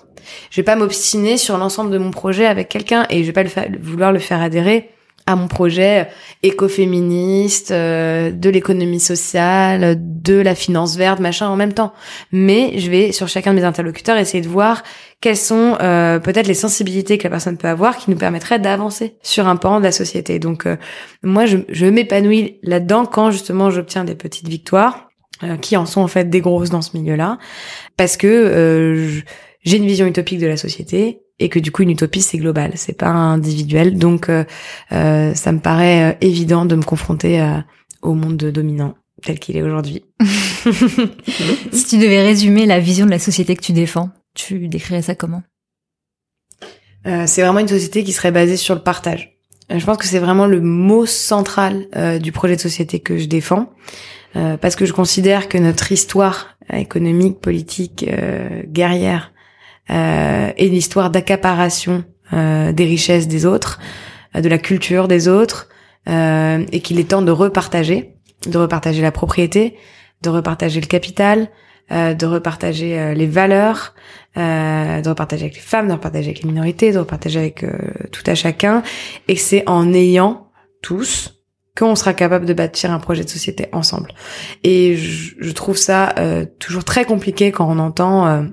Je vais pas m'obstiner sur l'ensemble de mon projet avec quelqu'un et je vais pas vouloir le faire adhérer à mon projet écoféministe, euh, de l'économie sociale, de la finance verte, machin en même temps. Mais je vais sur chacun de mes interlocuteurs essayer de voir quelles sont euh, peut-être les sensibilités que la personne peut avoir qui nous permettraient d'avancer sur un pan de la société. Donc euh, moi, je, je m'épanouis là-dedans quand justement j'obtiens des petites victoires qui en sont en fait des grosses dans ce milieu-là, parce que j'ai une vision utopique de la société et que du coup une utopie c'est global, c'est pas individuel. Donc euh, euh, ça me paraît euh, évident de me confronter au monde dominant tel qu'il est aujourd'hui. si tu devais résumer la vision de la société que tu défends, tu décrirais ça comment? C'est vraiment une société qui serait basée sur le partage. Je pense que c'est vraiment le mot central du projet de société que je défends, parce que je considère que notre histoire économique, politique, guerrière, euh, et l'histoire d'accaparation euh, des richesses des autres, euh, de la culture des autres, euh, et qu'il est temps de repartager, de repartager la propriété, de repartager le capital, euh, de repartager les valeurs, de repartager avec les femmes, de repartager avec les minorités, de repartager avec tout à chacun, et c'est en ayant tous qu'on sera capable de bâtir un projet de société ensemble. Et je, je trouve ça toujours très compliqué quand on entend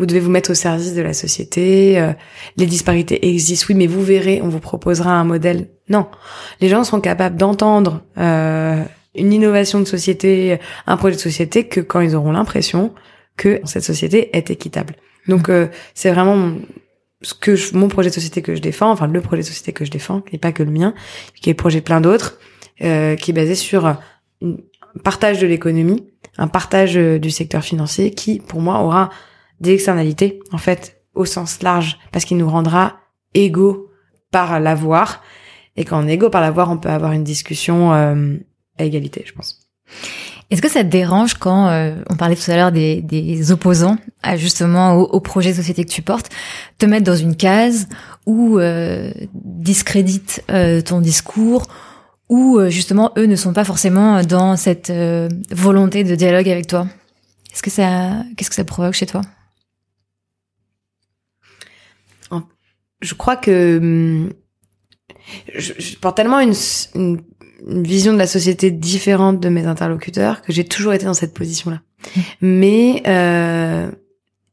vous devez vous mettre au service de la société, euh, les disparités existent, oui, mais vous verrez, on vous proposera un modèle. Non, les gens sont capables d'entendre euh, une innovation de société, un projet de société, que quand ils auront l'impression que cette société est équitable. Donc euh, c'est vraiment ce que je, mon projet de société que je défends, enfin le projet de société que je défends, qui n'est pas que le mien, qui est le projet de plein d'autres, qui est basé sur un partage de l'économie, un partage du secteur financier qui, pour moi, aura des externalités, en fait, au sens large, parce qu'il nous rendra égaux par l'avoir. Et quand on est égaux par l'avoir, on peut avoir une discussion euh, à égalité, je pense. Est-ce que ça te dérange quand euh, on parlait tout à l'heure des, des, opposants à justement au, projet de société que tu portes, te mettre dans une case ou euh, discrédite euh, ton discours ou euh, justement eux ne sont pas forcément dans cette volonté de dialogue avec toi? Est-ce que ça qu'est-ce que ça provoque chez toi? Je crois que hum, je, je porte tellement une, une une vision de la société différente de mes interlocuteurs que j'ai toujours été dans cette position-là. Mmh. Mais euh,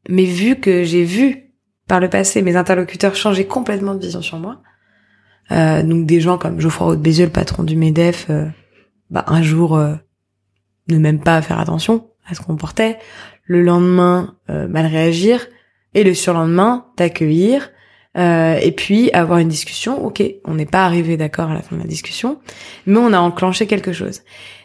mais vu que j'ai vu par le passé mes interlocuteurs changer complètement de vision sur moi, euh, donc des gens comme Geoffroy Haute Bézieux, le patron du Medef, euh, bah un jour euh, ne même pas faire attention à ce qu'on portait, le lendemain euh, mal réagir et le surlendemain t'accueillir euh, et puis avoir une discussion. Ok, on n'est pas arrivé d'accord à la fin de la discussion, mais on a enclenché quelque chose.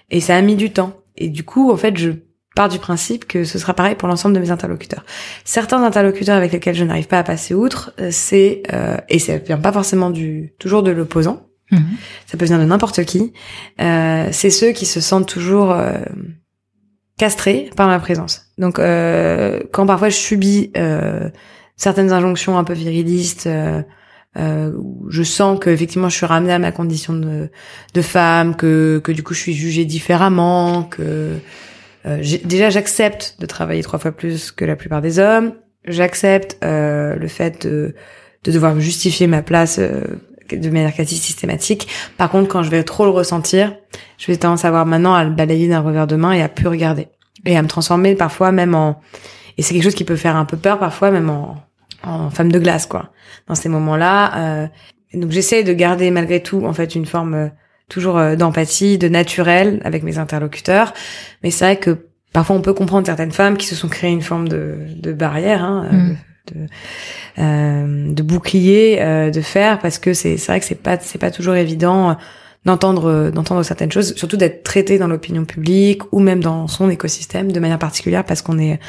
Et ça a mis du temps. Et du coup, en fait, je pars du principe que ce sera pareil pour l'ensemble de mes interlocuteurs. Certains interlocuteurs avec lesquels je n'arrive pas à passer outre, euh, c'est euh, et ça vient pas forcément du toujours de l'opposant. Mhm. Ça peut venir de n'importe qui. Euh, c'est ceux qui se sentent toujours euh, castrés par ma présence. Donc, quand parfois je subis certaines injonctions un peu virilistes. Euh, euh, je sens que effectivement je suis ramenée à ma condition de, de femme, que, que du coup je suis jugée différemment, que euh, déjà j'accepte de travailler trois fois plus que la plupart des hommes, j'accepte euh, le fait de, de devoir justifier ma place euh, de manière quasi systématique. Par contre, quand je vais trop le ressentir, je vais tendance à maintenant à le balayer d'un revers de main et à plus regarder et à me transformer parfois même en et c'est quelque chose qui peut faire un peu peur parfois, même en, en femme de glace, quoi. Dans ces moments-là. Euh, donc j'essaie de garder malgré tout, en fait, une forme euh, toujours euh, d'empathie, de naturel avec mes interlocuteurs. Mais c'est vrai que parfois on peut comprendre certaines femmes qui se sont créées une forme de, de barrière, hein, mm. de, de bouclier, de fer, parce que c'est c'est vrai que c'est pas c'est pas toujours évident d'entendre d'entendre certaines choses, surtout d'être traité dans l'opinion publique ou même dans son écosystème de manière particulière parce qu'on est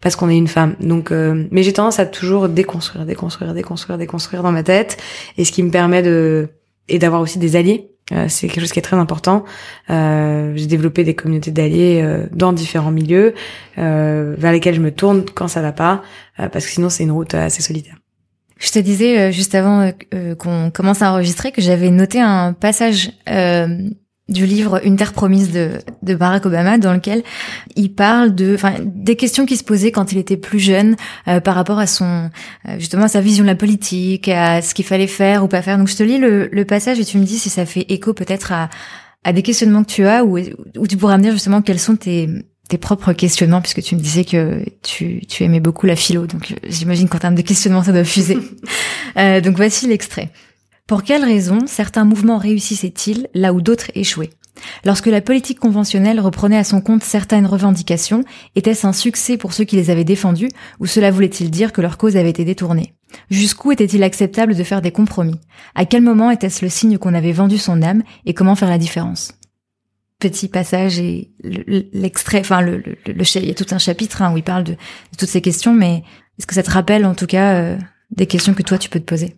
parce qu'on est une femme. Donc, euh, mais j'ai tendance à toujours déconstruire, déconstruire, déconstruire, déconstruire dans ma tête, et ce qui me permet de et d'avoir aussi des alliés. Euh, c'est quelque chose qui est très important. Euh, j'ai développé des communautés d'alliés euh, dans différents milieux vers lesquels je me tourne quand ça va pas, parce que sinon c'est une route assez solitaire. Je te disais juste avant qu'on commence à enregistrer que j'avais noté un passage du livre Une terre promise de, de Barack Obama, dans lequel il parle de, enfin, des questions qui se posaient quand il était plus jeune euh, par rapport à son, euh, justement, à sa vision de la politique, à ce qu'il fallait faire ou pas faire. Donc, je te lis le, passage et tu me dis si ça fait écho peut-être à, à des questionnements que tu as ou, ou tu pourras me dire justement quels sont tes, tes propres questionnements puisque tu me disais que tu, tu aimais beaucoup la philo. Donc, j'imagine qu'en termes de questionnement, ça doit fuser. euh, donc, voici l'extrait. Pour quelles raisons certains mouvements réussissaient-ils là où d'autres échouaient? Lorsque la politique conventionnelle reprenait à son compte certaines revendications, était-ce un succès pour ceux qui les avaient défendues ou cela voulait-il dire que leur cause avait été détournée? Jusqu'où était-il acceptable de faire des compromis? À quel moment était-ce le signe qu'on avait vendu son âme et comment faire la différence? Petit passage et l'extrait, enfin le, le, il y a tout un chapitre hein, où il parle de, toutes ces questions, mais est-ce que ça te rappelle en tout cas euh, des questions que toi tu peux te poser?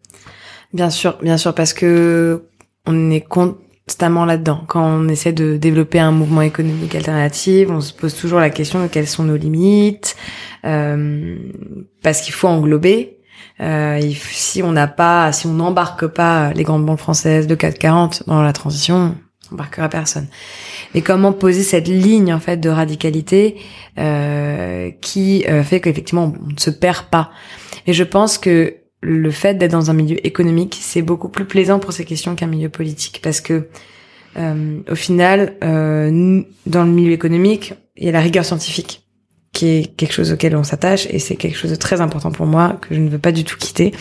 Bien sûr, bien sûr, parce que on est constamment là-dedans. Quand on essaie de développer un mouvement économique alternatif, on se pose toujours la question de quelles sont nos limites, euh, parce qu'il faut englober. Euh, si on n'a pas, si on n'embarque pas les grandes banques françaises de 440 dans la transition, on embarquera personne. Mais comment poser cette ligne en fait de radicalité euh, qui euh, fait qu'effectivement on ne se perd pas. Et je pense que le fait d'être dans un milieu économique, c'est beaucoup plus plaisant pour ces questions qu'un milieu politique, parce que euh, au final, euh, dans le milieu économique, il y a la rigueur scientifique qui est quelque chose auquel on s'attache et c'est quelque chose de très important pour moi que je ne veux pas du tout quitter.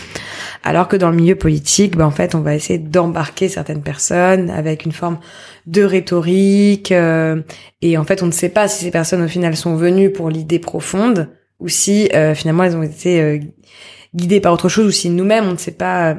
Alors que dans le milieu politique, ben en fait, on va essayer d'embarquer certaines personnes avec une forme de rhétorique euh, et en fait, on ne sait pas si ces personnes au final sont venues pour l'idée profonde ou si finalement elles ont été guidés par autre chose ou si nous-mêmes on ne sait pas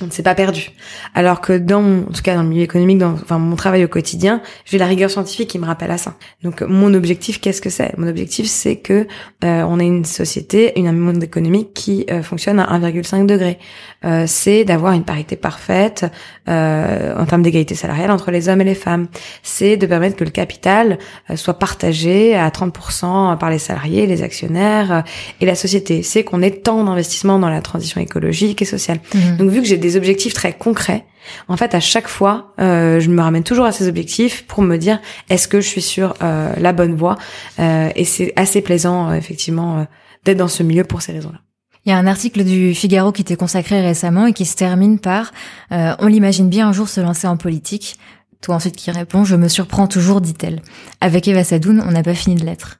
on ne s'est pas perdu. Alors que dans, mon, en tout cas dans le milieu économique, dans enfin mon travail au quotidien, j'ai la rigueur scientifique qui me rappelle à ça. Donc mon objectif, qu'est-ce que c'est? Mon objectif, c'est que euh, on ait une société, une un monde économique qui euh, fonctionne à 1,5 degré. Euh, c'est d'avoir une parité parfaite en termes d'égalité salariale entre les hommes et les femmes. C'est de permettre que le capital soit partagé à 30% par les salariés, les actionnaires et la société. C'est qu'on ait tant d'investissements dans la transition écologique et sociale. Mmh. Donc vu que j'ai des objectifs très concrets. En fait, à chaque fois, euh, je me ramène toujours à ces objectifs pour me dire est-ce que je suis sur euh, la bonne voie? Euh, Et c'est assez plaisant, effectivement, d'être dans ce milieu pour ces raisons-là. Il y a un article du Figaro qui était consacré récemment et qui se termine par On l'imagine bien un jour se lancer en politique. Toi ensuite qui réponds Je me surprends toujours, dit-elle. Avec Eva Sadoun, on n'a pas fini de l'être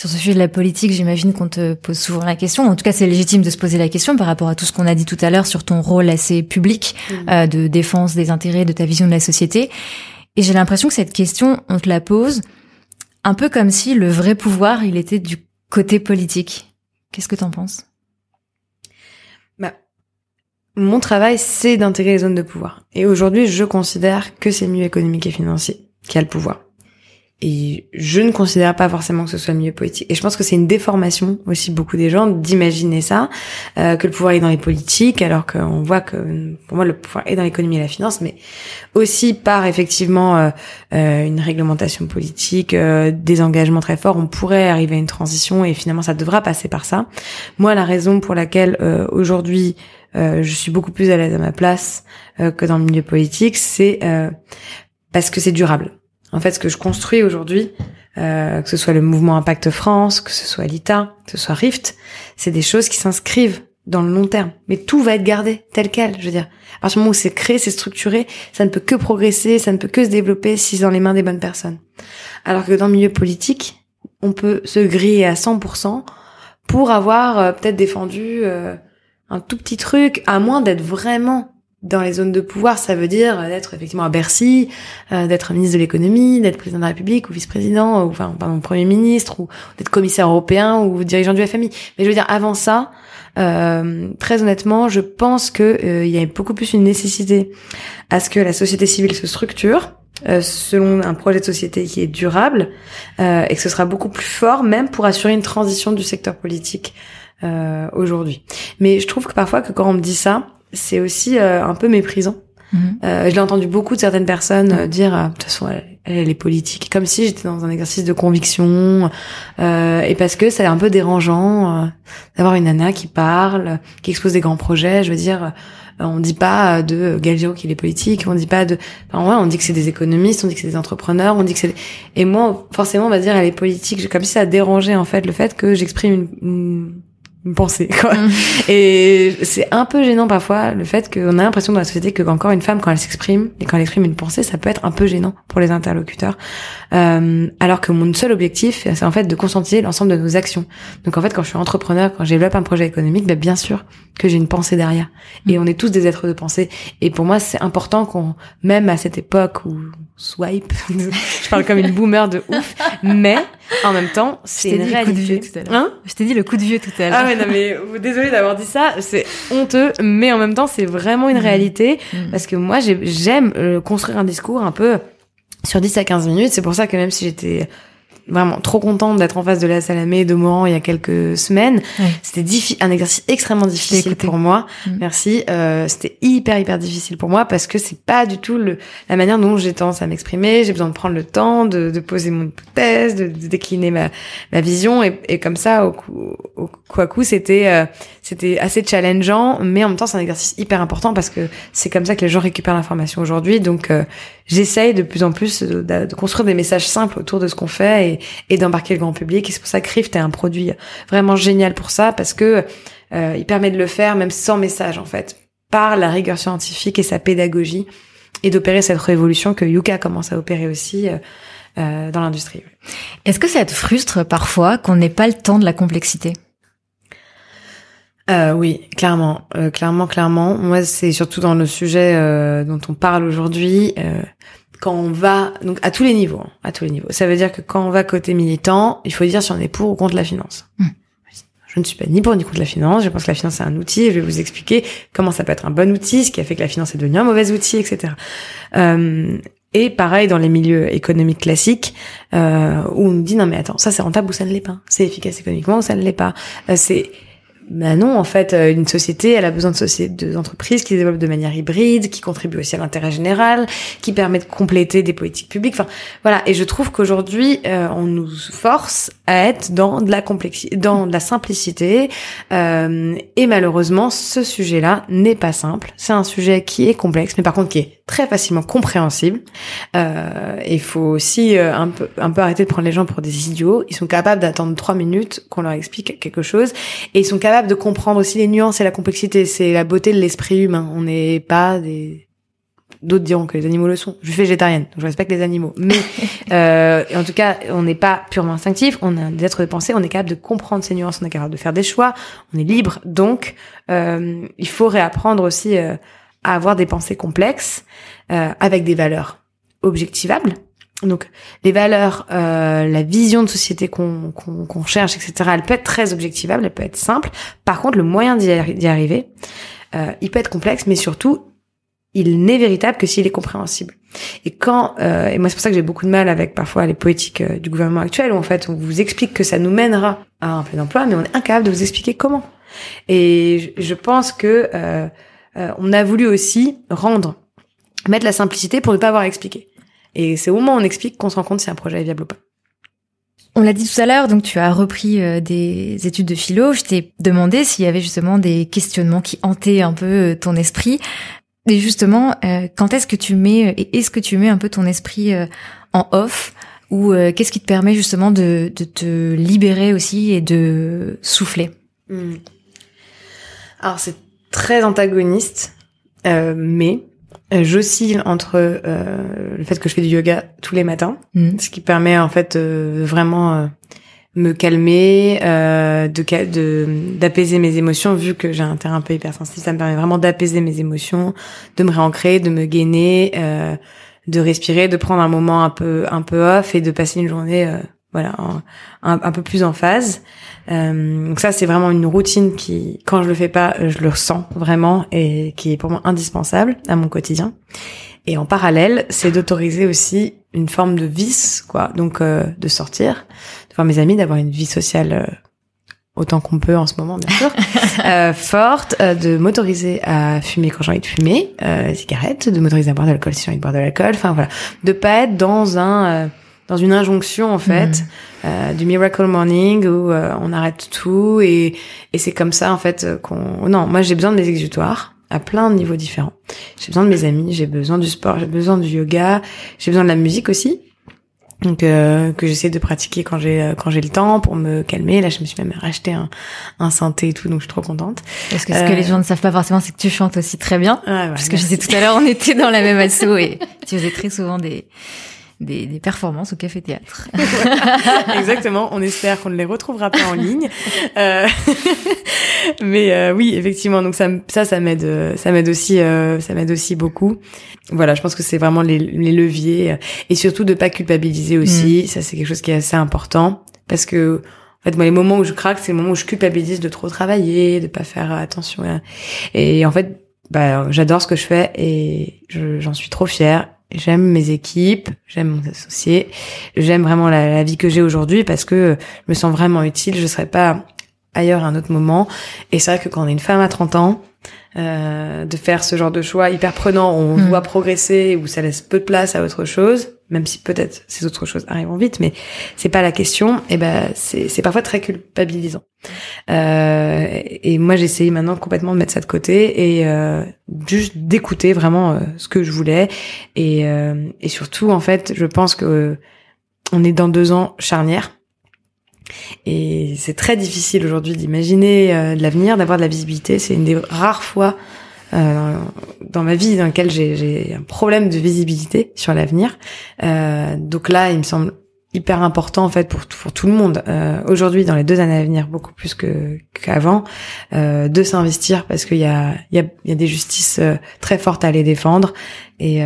sur ce sujet de la politique, j'imagine qu'on te pose souvent la question. En tout cas, c'est légitime de se poser la question par rapport à tout ce qu'on a dit tout à l'heure sur ton rôle assez public mmh. euh, de défense des intérêts, de ta vision de la société. Et j'ai l'impression que cette question, on te la pose un peu comme si le vrai pouvoir, il était du côté politique. Qu'est-ce que t'en penses? Bah, Mon travail, c'est d'intégrer les zones de pouvoir. Et aujourd'hui, je considère que c'est mieux économique et financier qui a le pouvoir. Et je ne considère pas forcément que ce soit le milieu politique. Et je pense que c'est une déformation aussi beaucoup des gens d'imaginer ça, euh, que le pouvoir est dans les politiques, alors qu'on voit que pour moi le pouvoir est dans l'économie et la finance, mais aussi par effectivement euh, euh, une réglementation politique, des engagements très forts, on pourrait arriver à une transition et finalement ça devra passer par ça. Moi, la raison pour laquelle aujourd'hui je suis beaucoup plus à l'aise à ma place que dans le milieu politique, c'est parce que c'est durable en fait, ce que je construis aujourd'hui, euh, que ce soit le mouvement Impact France, que ce soit l'ITA, que ce soit Rift, c'est des choses qui s'inscrivent dans le long terme. Mais tout va être gardé tel quel. Je veux dire, à partir du moment où c'est créé, c'est structuré, ça ne peut que progresser, ça ne peut que se développer si c'est dans les mains des bonnes personnes. Alors que dans le milieu politique, on peut se griller à 100% pour avoir euh, peut-être défendu euh, un tout petit truc, à moins d'être vraiment dans les zones de pouvoir, ça veut dire d'être effectivement à Bercy, euh, d'être ministre de l'économie, d'être président de la République ou vice-président, ou enfin pardon premier ministre, ou d'être commissaire européen ou dirigeant du FMI. Mais je veux dire avant ça, euh, très honnêtement, je pense que euh, il y a beaucoup plus une nécessité à ce que la société civile se structure. selon un projet de société qui est durable et que ce sera beaucoup plus fort même pour assurer une transition du secteur politique aujourd'hui. Mais je trouve que parfois que quand on me dit ça, c'est aussi euh, un peu méprisant. Mhm. Euh, je l'ai entendu beaucoup de certaines personnes euh, dire de toute façon elle, elle, est politique comme si j'étais dans un exercice de conviction et parce que c'est un peu dérangeant d'avoir une nana qui parle qui expose des grands projets je veux dire on dit pas de Galgiro qu'il est politique on dit pas de enfin ouais on dit que c'est des économistes on dit que c'est des entrepreneurs on dit que c'est et moi forcément on va dire elle est politique comme si ça dérangeait en fait le fait que j'exprime une une pensée quoi. Mm. Et c'est un peu gênant parfois le fait qu'on a l'impression dans la société que encore une femme quand elle s'exprime et quand elle exprime une pensée, ça peut être un peu gênant pour les interlocuteurs. Euh, alors que mon seul objectif, c'est en fait de conscientiser l'ensemble de nos actions. Donc en fait, quand je suis entrepreneur, quand je développe un projet économique, ben bien sûr que j'ai une pensée derrière. Et mm. on est tous des êtres de pensée. Et pour moi, c'est important qu'on, même à cette époque où swipe, je parle comme une boomer de ouf, mais en même temps, c'est une réalité. Hein je t'ai dit le coup de vieux tout à l'heure. Ah ouais, non mais désolée d'avoir dit ça, c'est honteux, mais en même temps, c'est vraiment une mm. réalité mm. parce que moi, j'aime euh, construire un discours un peu sur 10 à 15 minutes. C'est pour ça que même si j'étais vraiment trop contente d'être en face de la Salamé de Moran il y a quelques semaines. C'était un exercice extrêmement difficile pour moi. Mm. Merci. Euh, C'était hyper hyper difficile pour moi parce que c'est pas du tout le, la manière dont j'ai tendance à m'exprimer. J'ai besoin de prendre le temps, de, de poser mon hypothèse, de, de, décliner ma, ma vision et, et comme ça au coup, au coup à coup c'était euh, c'était assez challengeant, mais en même temps c'est un exercice hyper important parce que c'est comme ça que les gens récupèrent l'information aujourd'hui. Donc euh, j'essaye de plus en plus de, de, construire des messages simples autour de ce qu'on fait et, et d'embarquer le grand public. Et c'est pour ça que Rift est un produit vraiment génial pour ça parce que euh, il permet de le faire même sans message en fait, par la rigueur scientifique et sa pédagogie et d'opérer cette révolution que Yuka commence à opérer aussi. Euh, euh, dans l'industrie. Est-ce que ça te frustre parfois qu'on n'ait pas le temps de la complexité? Euh, oui, clairement, euh, clairement, clairement. Moi, c'est surtout dans le sujet euh, dont on parle aujourd'hui. Quand on va donc à tous les niveaux, hein, à tous les niveaux. Ça veut dire que quand on va côté militant, il faut dire si on est pour ou contre la finance. Hmm. Je ne suis pas ni pour ni contre la finance. Je pense que la finance c'est un outil. Et je vais vous expliquer comment ça peut être un bon outil, ce qui a fait que la finance est devenue un mauvais outil, etc. Euh, et pareil dans les milieux économiques classiques, euh, où on nous dit non mais attends, ça c'est rentable ou ça ne l'est pas, c'est efficace économiquement ou ça ne l'est pas? Euh, c'est ben non, en fait, euh, une société, elle a besoin de sociétés, d'entreprises qui développent de manière hybride, qui contribuent aussi à l'intérêt général, qui permettent de compléter des politiques publiques. Enfin, voilà. Et je trouve qu'aujourd'hui, euh, on nous force à être dans de la complexité, dans de la simplicité. Euh, et malheureusement, ce sujet-là n'est pas simple. C'est un sujet qui est complexe, mais par contre qui est très facilement compréhensible. Euh, il faut aussi un peu, un peu arrêter de prendre les gens pour des idiots. Ils sont capables d'attendre trois minutes qu'on leur explique quelque chose, et ils sont capables de comprendre aussi les nuances et la complexité. C'est la beauté de l'esprit humain. On n'est pas des d'autres diront que les animaux le sont. Je suis végétarienne, donc je respecte les animaux. Mais euh, en tout cas, on n'est pas purement instinctif. On a des êtres de pensée. On est capable de comprendre ces nuances. On est capable de faire des choix. On est libre. Donc, euh, il faut réapprendre aussi euh, à avoir des pensées complexes euh, avec des valeurs objectivables donc les valeurs, euh, la vision de société qu'on cherche, etc. Elle peut être très objectivable, elle peut être simple. Par contre, le moyen d'y arriver, euh, il peut être complexe, mais surtout, il n'est véritable que s'il est compréhensible. Et quand, euh, et moi c'est pour ça que j'ai beaucoup de mal avec parfois les politiques euh, du gouvernement actuel, où en fait on vous explique que ça nous mènera à un plein emploi, mais on est incapable de vous expliquer comment. Et je, je pense que euh, euh, on a voulu aussi rendre, mettre la simplicité pour ne pas avoir à expliquer. Et c'est au moment où on explique qu'on se rend compte si un projet est viable ou pas. On l'a dit tout à l'heure, donc tu as repris euh, des études de philo. Je t'ai demandé s'il y avait justement des questionnements qui hantaient un peu euh, ton esprit. Et justement, euh, quand est-ce que tu mets, et est-ce que tu mets un peu ton esprit en off ou qu'est-ce qui te permet justement de, de, te libérer aussi et de souffler? Hmm. Alors c'est très antagoniste, mais j'oscille entre euh, le fait que je fais du yoga tous les matins, mm. ce qui permet en fait euh, vraiment euh, me calmer, euh, de d'apaiser mes émotions vu que j'ai un terrain un peu hypersensible, ça me permet vraiment d'apaiser mes émotions, de me réancrer, de me gainer, de respirer, de prendre un moment un peu un peu off et de passer une journée voilà un, un, peu plus en phase. Euh, donc ça c'est vraiment une routine qui quand je le fais pas je le ressens vraiment et qui est pour moi indispensable à mon quotidien. Et en parallèle c'est d'autoriser aussi une forme de vice quoi. Donc euh, de sortir de voir mes amis d'avoir une vie sociale euh, autant qu'on peut en ce moment bien sûr euh, forte euh, de m'autoriser à fumer quand j'ai envie de fumer euh, cigarettes de m'autoriser à boire de l'alcool si j'ai envie de boire de l'alcool. Enfin voilà. De pas être dans un dans une injonction en fait euh, du miracle morning où euh, on arrête tout et, et c'est comme ça en fait qu'on non moi j'ai besoin de mes exutoires à plein de niveaux différents. J'ai besoin de mes amis j'ai besoin du sport j'ai besoin du yoga j'ai besoin de la musique aussi donc euh, que j'essaie de pratiquer quand j'ai euh, quand j'ai le temps pour me calmer. Là je me suis même racheté un, un synthé et tout donc je suis trop contente. Parce que ce que les gens ne savent pas forcément c'est que tu chantes aussi très bien. Ah, ouais, parce que je sais tout à l'heure on était dans la même asso et tu faisais très souvent des des, des performances au café théâtre. Exactement. On espère qu'on ne les retrouvera pas en ligne. Euh, mais euh, oui, effectivement. Donc ça, ça, ça m'aide, ça m'aide aussi, euh, ça m'aide aussi beaucoup. Voilà, je pense que c'est vraiment les, les, leviers et surtout de pas culpabiliser aussi. Mm. Ça, c'est quelque chose qui est assez important parce que en fait, moi, les moments où je craque, c'est les moments où je culpabilise de trop travailler, de pas faire attention. Et en fait, bah, j'adore ce que je fais et j'en suis trop fière j'aime mes équipes, j'aime mon associé, j'aime vraiment la, vie que j'ai aujourd'hui parce que je me sens vraiment utile, je serais pas ailleurs à un autre moment. Et c'est vrai que quand on est une femme à 30 ans, euh, de faire ce genre de choix hyper prenant, on mm. doit progresser, ou ça laisse peu de place à autre chose, même si peut-être ces autres choses arriveront vite, mais c'est pas la question. Et ben c'est parfois très culpabilisant. Euh, et moi j'essaye maintenant complètement de mettre ça de côté et euh, juste d'écouter vraiment euh, ce que je voulais et, euh, et surtout en fait je pense que on est dans deux ans charnières et c'est très difficile aujourd'hui d'imaginer euh, de l'avenir, d'avoir de la visibilité. C'est une des rares fois euh, dans ma vie dans laquelle j'ai un problème de visibilité sur l'avenir. Euh, donc là, il me semble hyper important en fait pour, pour tout le monde euh, aujourd'hui dans les deux années à venir beaucoup plus que qu'avant euh, de s'investir parce qu'il y a il y a, y a des justices euh, très fortes à les défendre et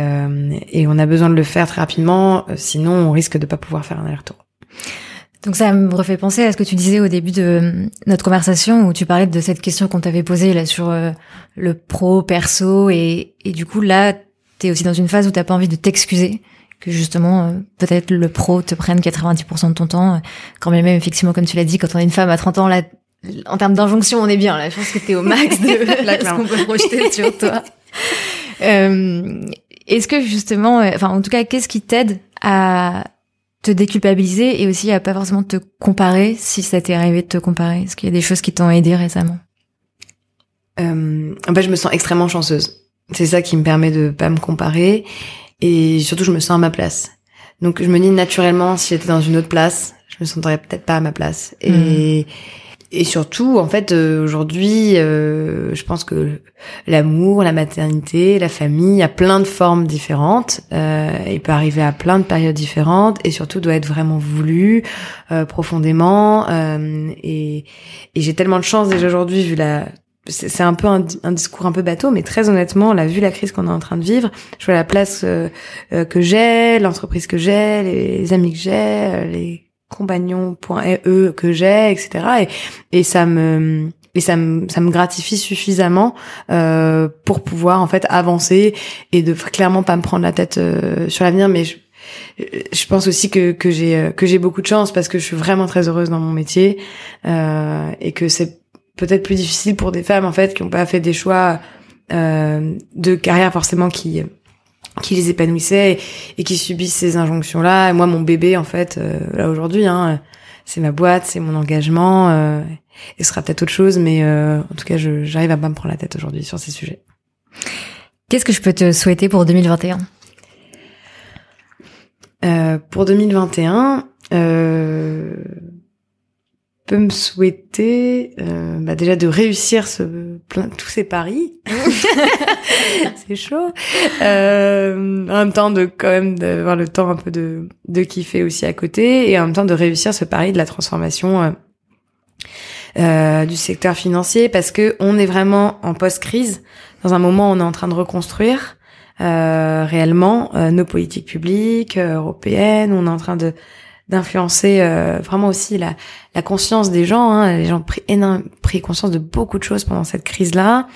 et on a besoin de le faire très rapidement sinon on risque de pas pouvoir faire un aller-retour. Donc ça me refait penser à ce que tu disais au début de notre conversation où tu parlais de cette question qu'on t'avait posée là sur euh, le pro, perso et, et du coup là t'es aussi dans une phase où t'as pas envie de t'excuser que justement euh, peut-être le pro te prenne 90% de ton temps. Quand même effectivement comme tu l'as dit quand on est une femme à 30 ans là en termes d'injonction on est bien là. Je pense que t'es au max de ce qu'on peut projeter sur toi. Euh, est-ce que justement enfin en tout cas qu'est-ce qui t'aide à te déculpabiliser et aussi à pas forcément te comparer si ça t'est arrivé de te comparer Est-ce qu'il y a des choses qui t'ont aidé récemment? Euh, En fait, je me sens extrêmement chanceuse. C'est ça qui me permet de pas me comparer et surtout je me sens à ma place. Donc je me dis naturellement si j'étais dans une autre place, je me sentirais peut-être pas à ma place. Et mmh et surtout, en fait, euh, aujourd'hui, euh, je pense que l'amour, la maternité, la famille a plein de formes différentes. Euh, il peut arriver à plein de périodes différentes et surtout doit être vraiment voulu euh, profondément. et, et j'ai tellement de chance déjà aujourd'hui vu la c'est un peu un, un, discours un peu bateau, mais très honnêtement, là, vu la crise qu'on est en train de vivre, je vois la place que j'ai, l'entreprise que j'ai, les amis que j'ai, les compagnon.e que j'ai, etc. Et, et ça me et ça me ça me gratifie suffisamment euh, pour pouvoir en fait avancer et de clairement pas me prendre la tête euh, sur l'avenir. Mais je, je pense aussi que que j'ai euh, que j'ai beaucoup de chance parce que je suis vraiment très heureuse dans mon métier euh, et que c'est peut-être plus difficile pour des femmes en fait qui ont pas fait des choix euh, de carrière forcément qui qui les épanouissaient et, qui subissent ces injonctions là et moi mon bébé en fait euh, là aujourd'hui hein, c'est ma boîte c'est mon engagement euh, et ce sera peut-être autre chose mais euh, en tout cas j'arrive à pas me prendre la tête aujourd'hui sur ces sujets. Qu'est-ce que je peux te souhaiter pour 2021 euh, pour 2021 peut me souhaiter euh, bah déjà de réussir ce plein tous ces paris. C'est chaud. Euh, en même temps de quand même d'avoir le temps un peu de de kiffer aussi à côté et en même temps de réussir ce pari de la transformation euh, euh du secteur financier parce que on est vraiment en post crise dans un moment où on est en train de reconstruire euh, réellement euh, nos politiques publiques européennes on est en train de d'influencer euh, vraiment aussi la, la conscience des gens. Hein. Les gens ont pris, pris conscience de beaucoup de choses pendant cette crise-là.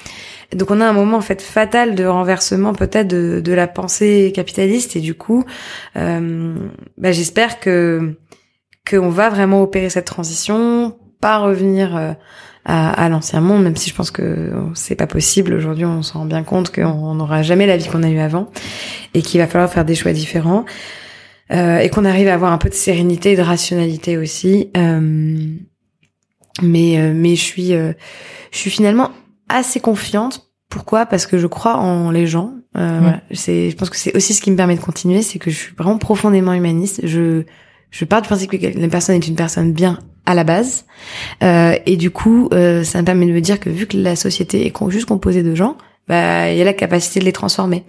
Donc on a un moment en fait fatal de renversement peut-être de, de la pensée capitaliste et du coup, euh, bah, j'espère que qu'on va vraiment opérer cette transition, pas revenir euh, à, à l'ancien monde, même si je pense que c'est pas possible. Aujourd'hui, on s'en rend bien compte qu'on n'aura jamais la vie qu'on a eue avant et qu'il va falloir faire des choix différents. Euh, et qu'on arrive à avoir un peu de sérénité et de rationalité aussi. Euh, mais euh, mais je suis je suis finalement assez confiante. Pourquoi? Parce que je crois en les gens. Euh, voilà. C'est je pense que c'est aussi ce qui me permet de continuer, c'est que je suis vraiment profondément humaniste. Je je pars du principe que la personne est une personne bien à la base. Euh, et du coup, euh, ça me permet de me dire que vu que la société est juste composée de gens, bah il y a la capacité de les transformer,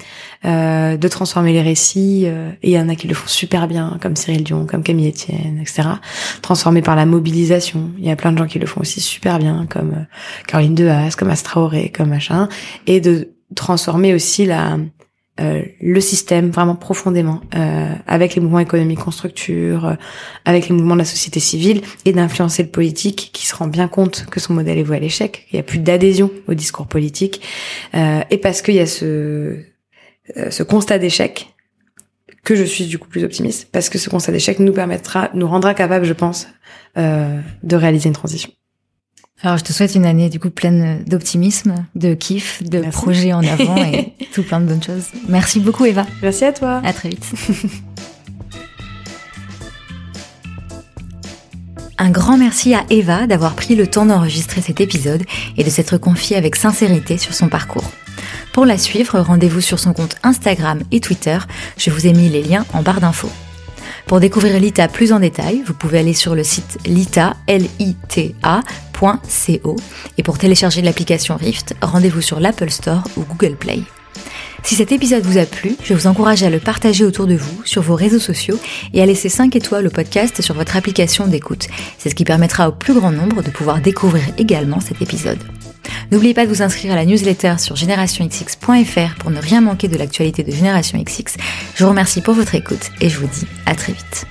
euh, de transformer les récits. Euh, et il y en a qui le font super bien, comme Cyril Dion, comme Camille Etienne, etc. Transformer par la mobilisation. Il y a plein de gens qui le font aussi super bien, comme euh, Caroline Dehaas, comme Astraoré, comme machin, et de transformer aussi la euh, le système vraiment profondément euh, avec les mouvements économiques qu'on structure, euh, avec les mouvements de la société civile et d'influencer le politique qui se rend bien compte que son modèle est voué à l'échec, il y a plus d'adhésion au discours politique et parce qu'il y a ce ce constat d'échec que je suis du coup plus optimiste parce que ce constat d'échec nous permettra, nous rendra capable, je pense, de réaliser une transition. Alors, je te souhaite une année du coup pleine d'optimisme, de kiff, de projets en avant et tout plein de bonnes choses. Merci beaucoup, Eva. Merci à toi. À très vite. Un grand merci à Eva d'avoir pris le temps d'enregistrer cet épisode et de s'être confiée avec sincérité sur son parcours. Pour la suivre, rendez-vous sur son compte Instagram et Twitter. Je vous ai mis les liens en barre d'infos. Pour découvrir l'ITA plus en détail, vous pouvez aller sur le site lita, et pour télécharger l'application Rift, rendez-vous sur l'Apple Store ou Google Play. Si cet épisode vous a plu, je vous encourage à le partager autour de vous, sur vos réseaux sociaux, et à laisser 5 étoiles au podcast sur votre application d'écoute. C'est ce qui permettra au plus grand nombre de pouvoir découvrir également cet épisode. N'oubliez pas de vous inscrire à la newsletter sur générationxx.fr pour ne rien manquer de l'actualité de Génération XX. Je vous remercie pour votre écoute et je vous dis à très vite.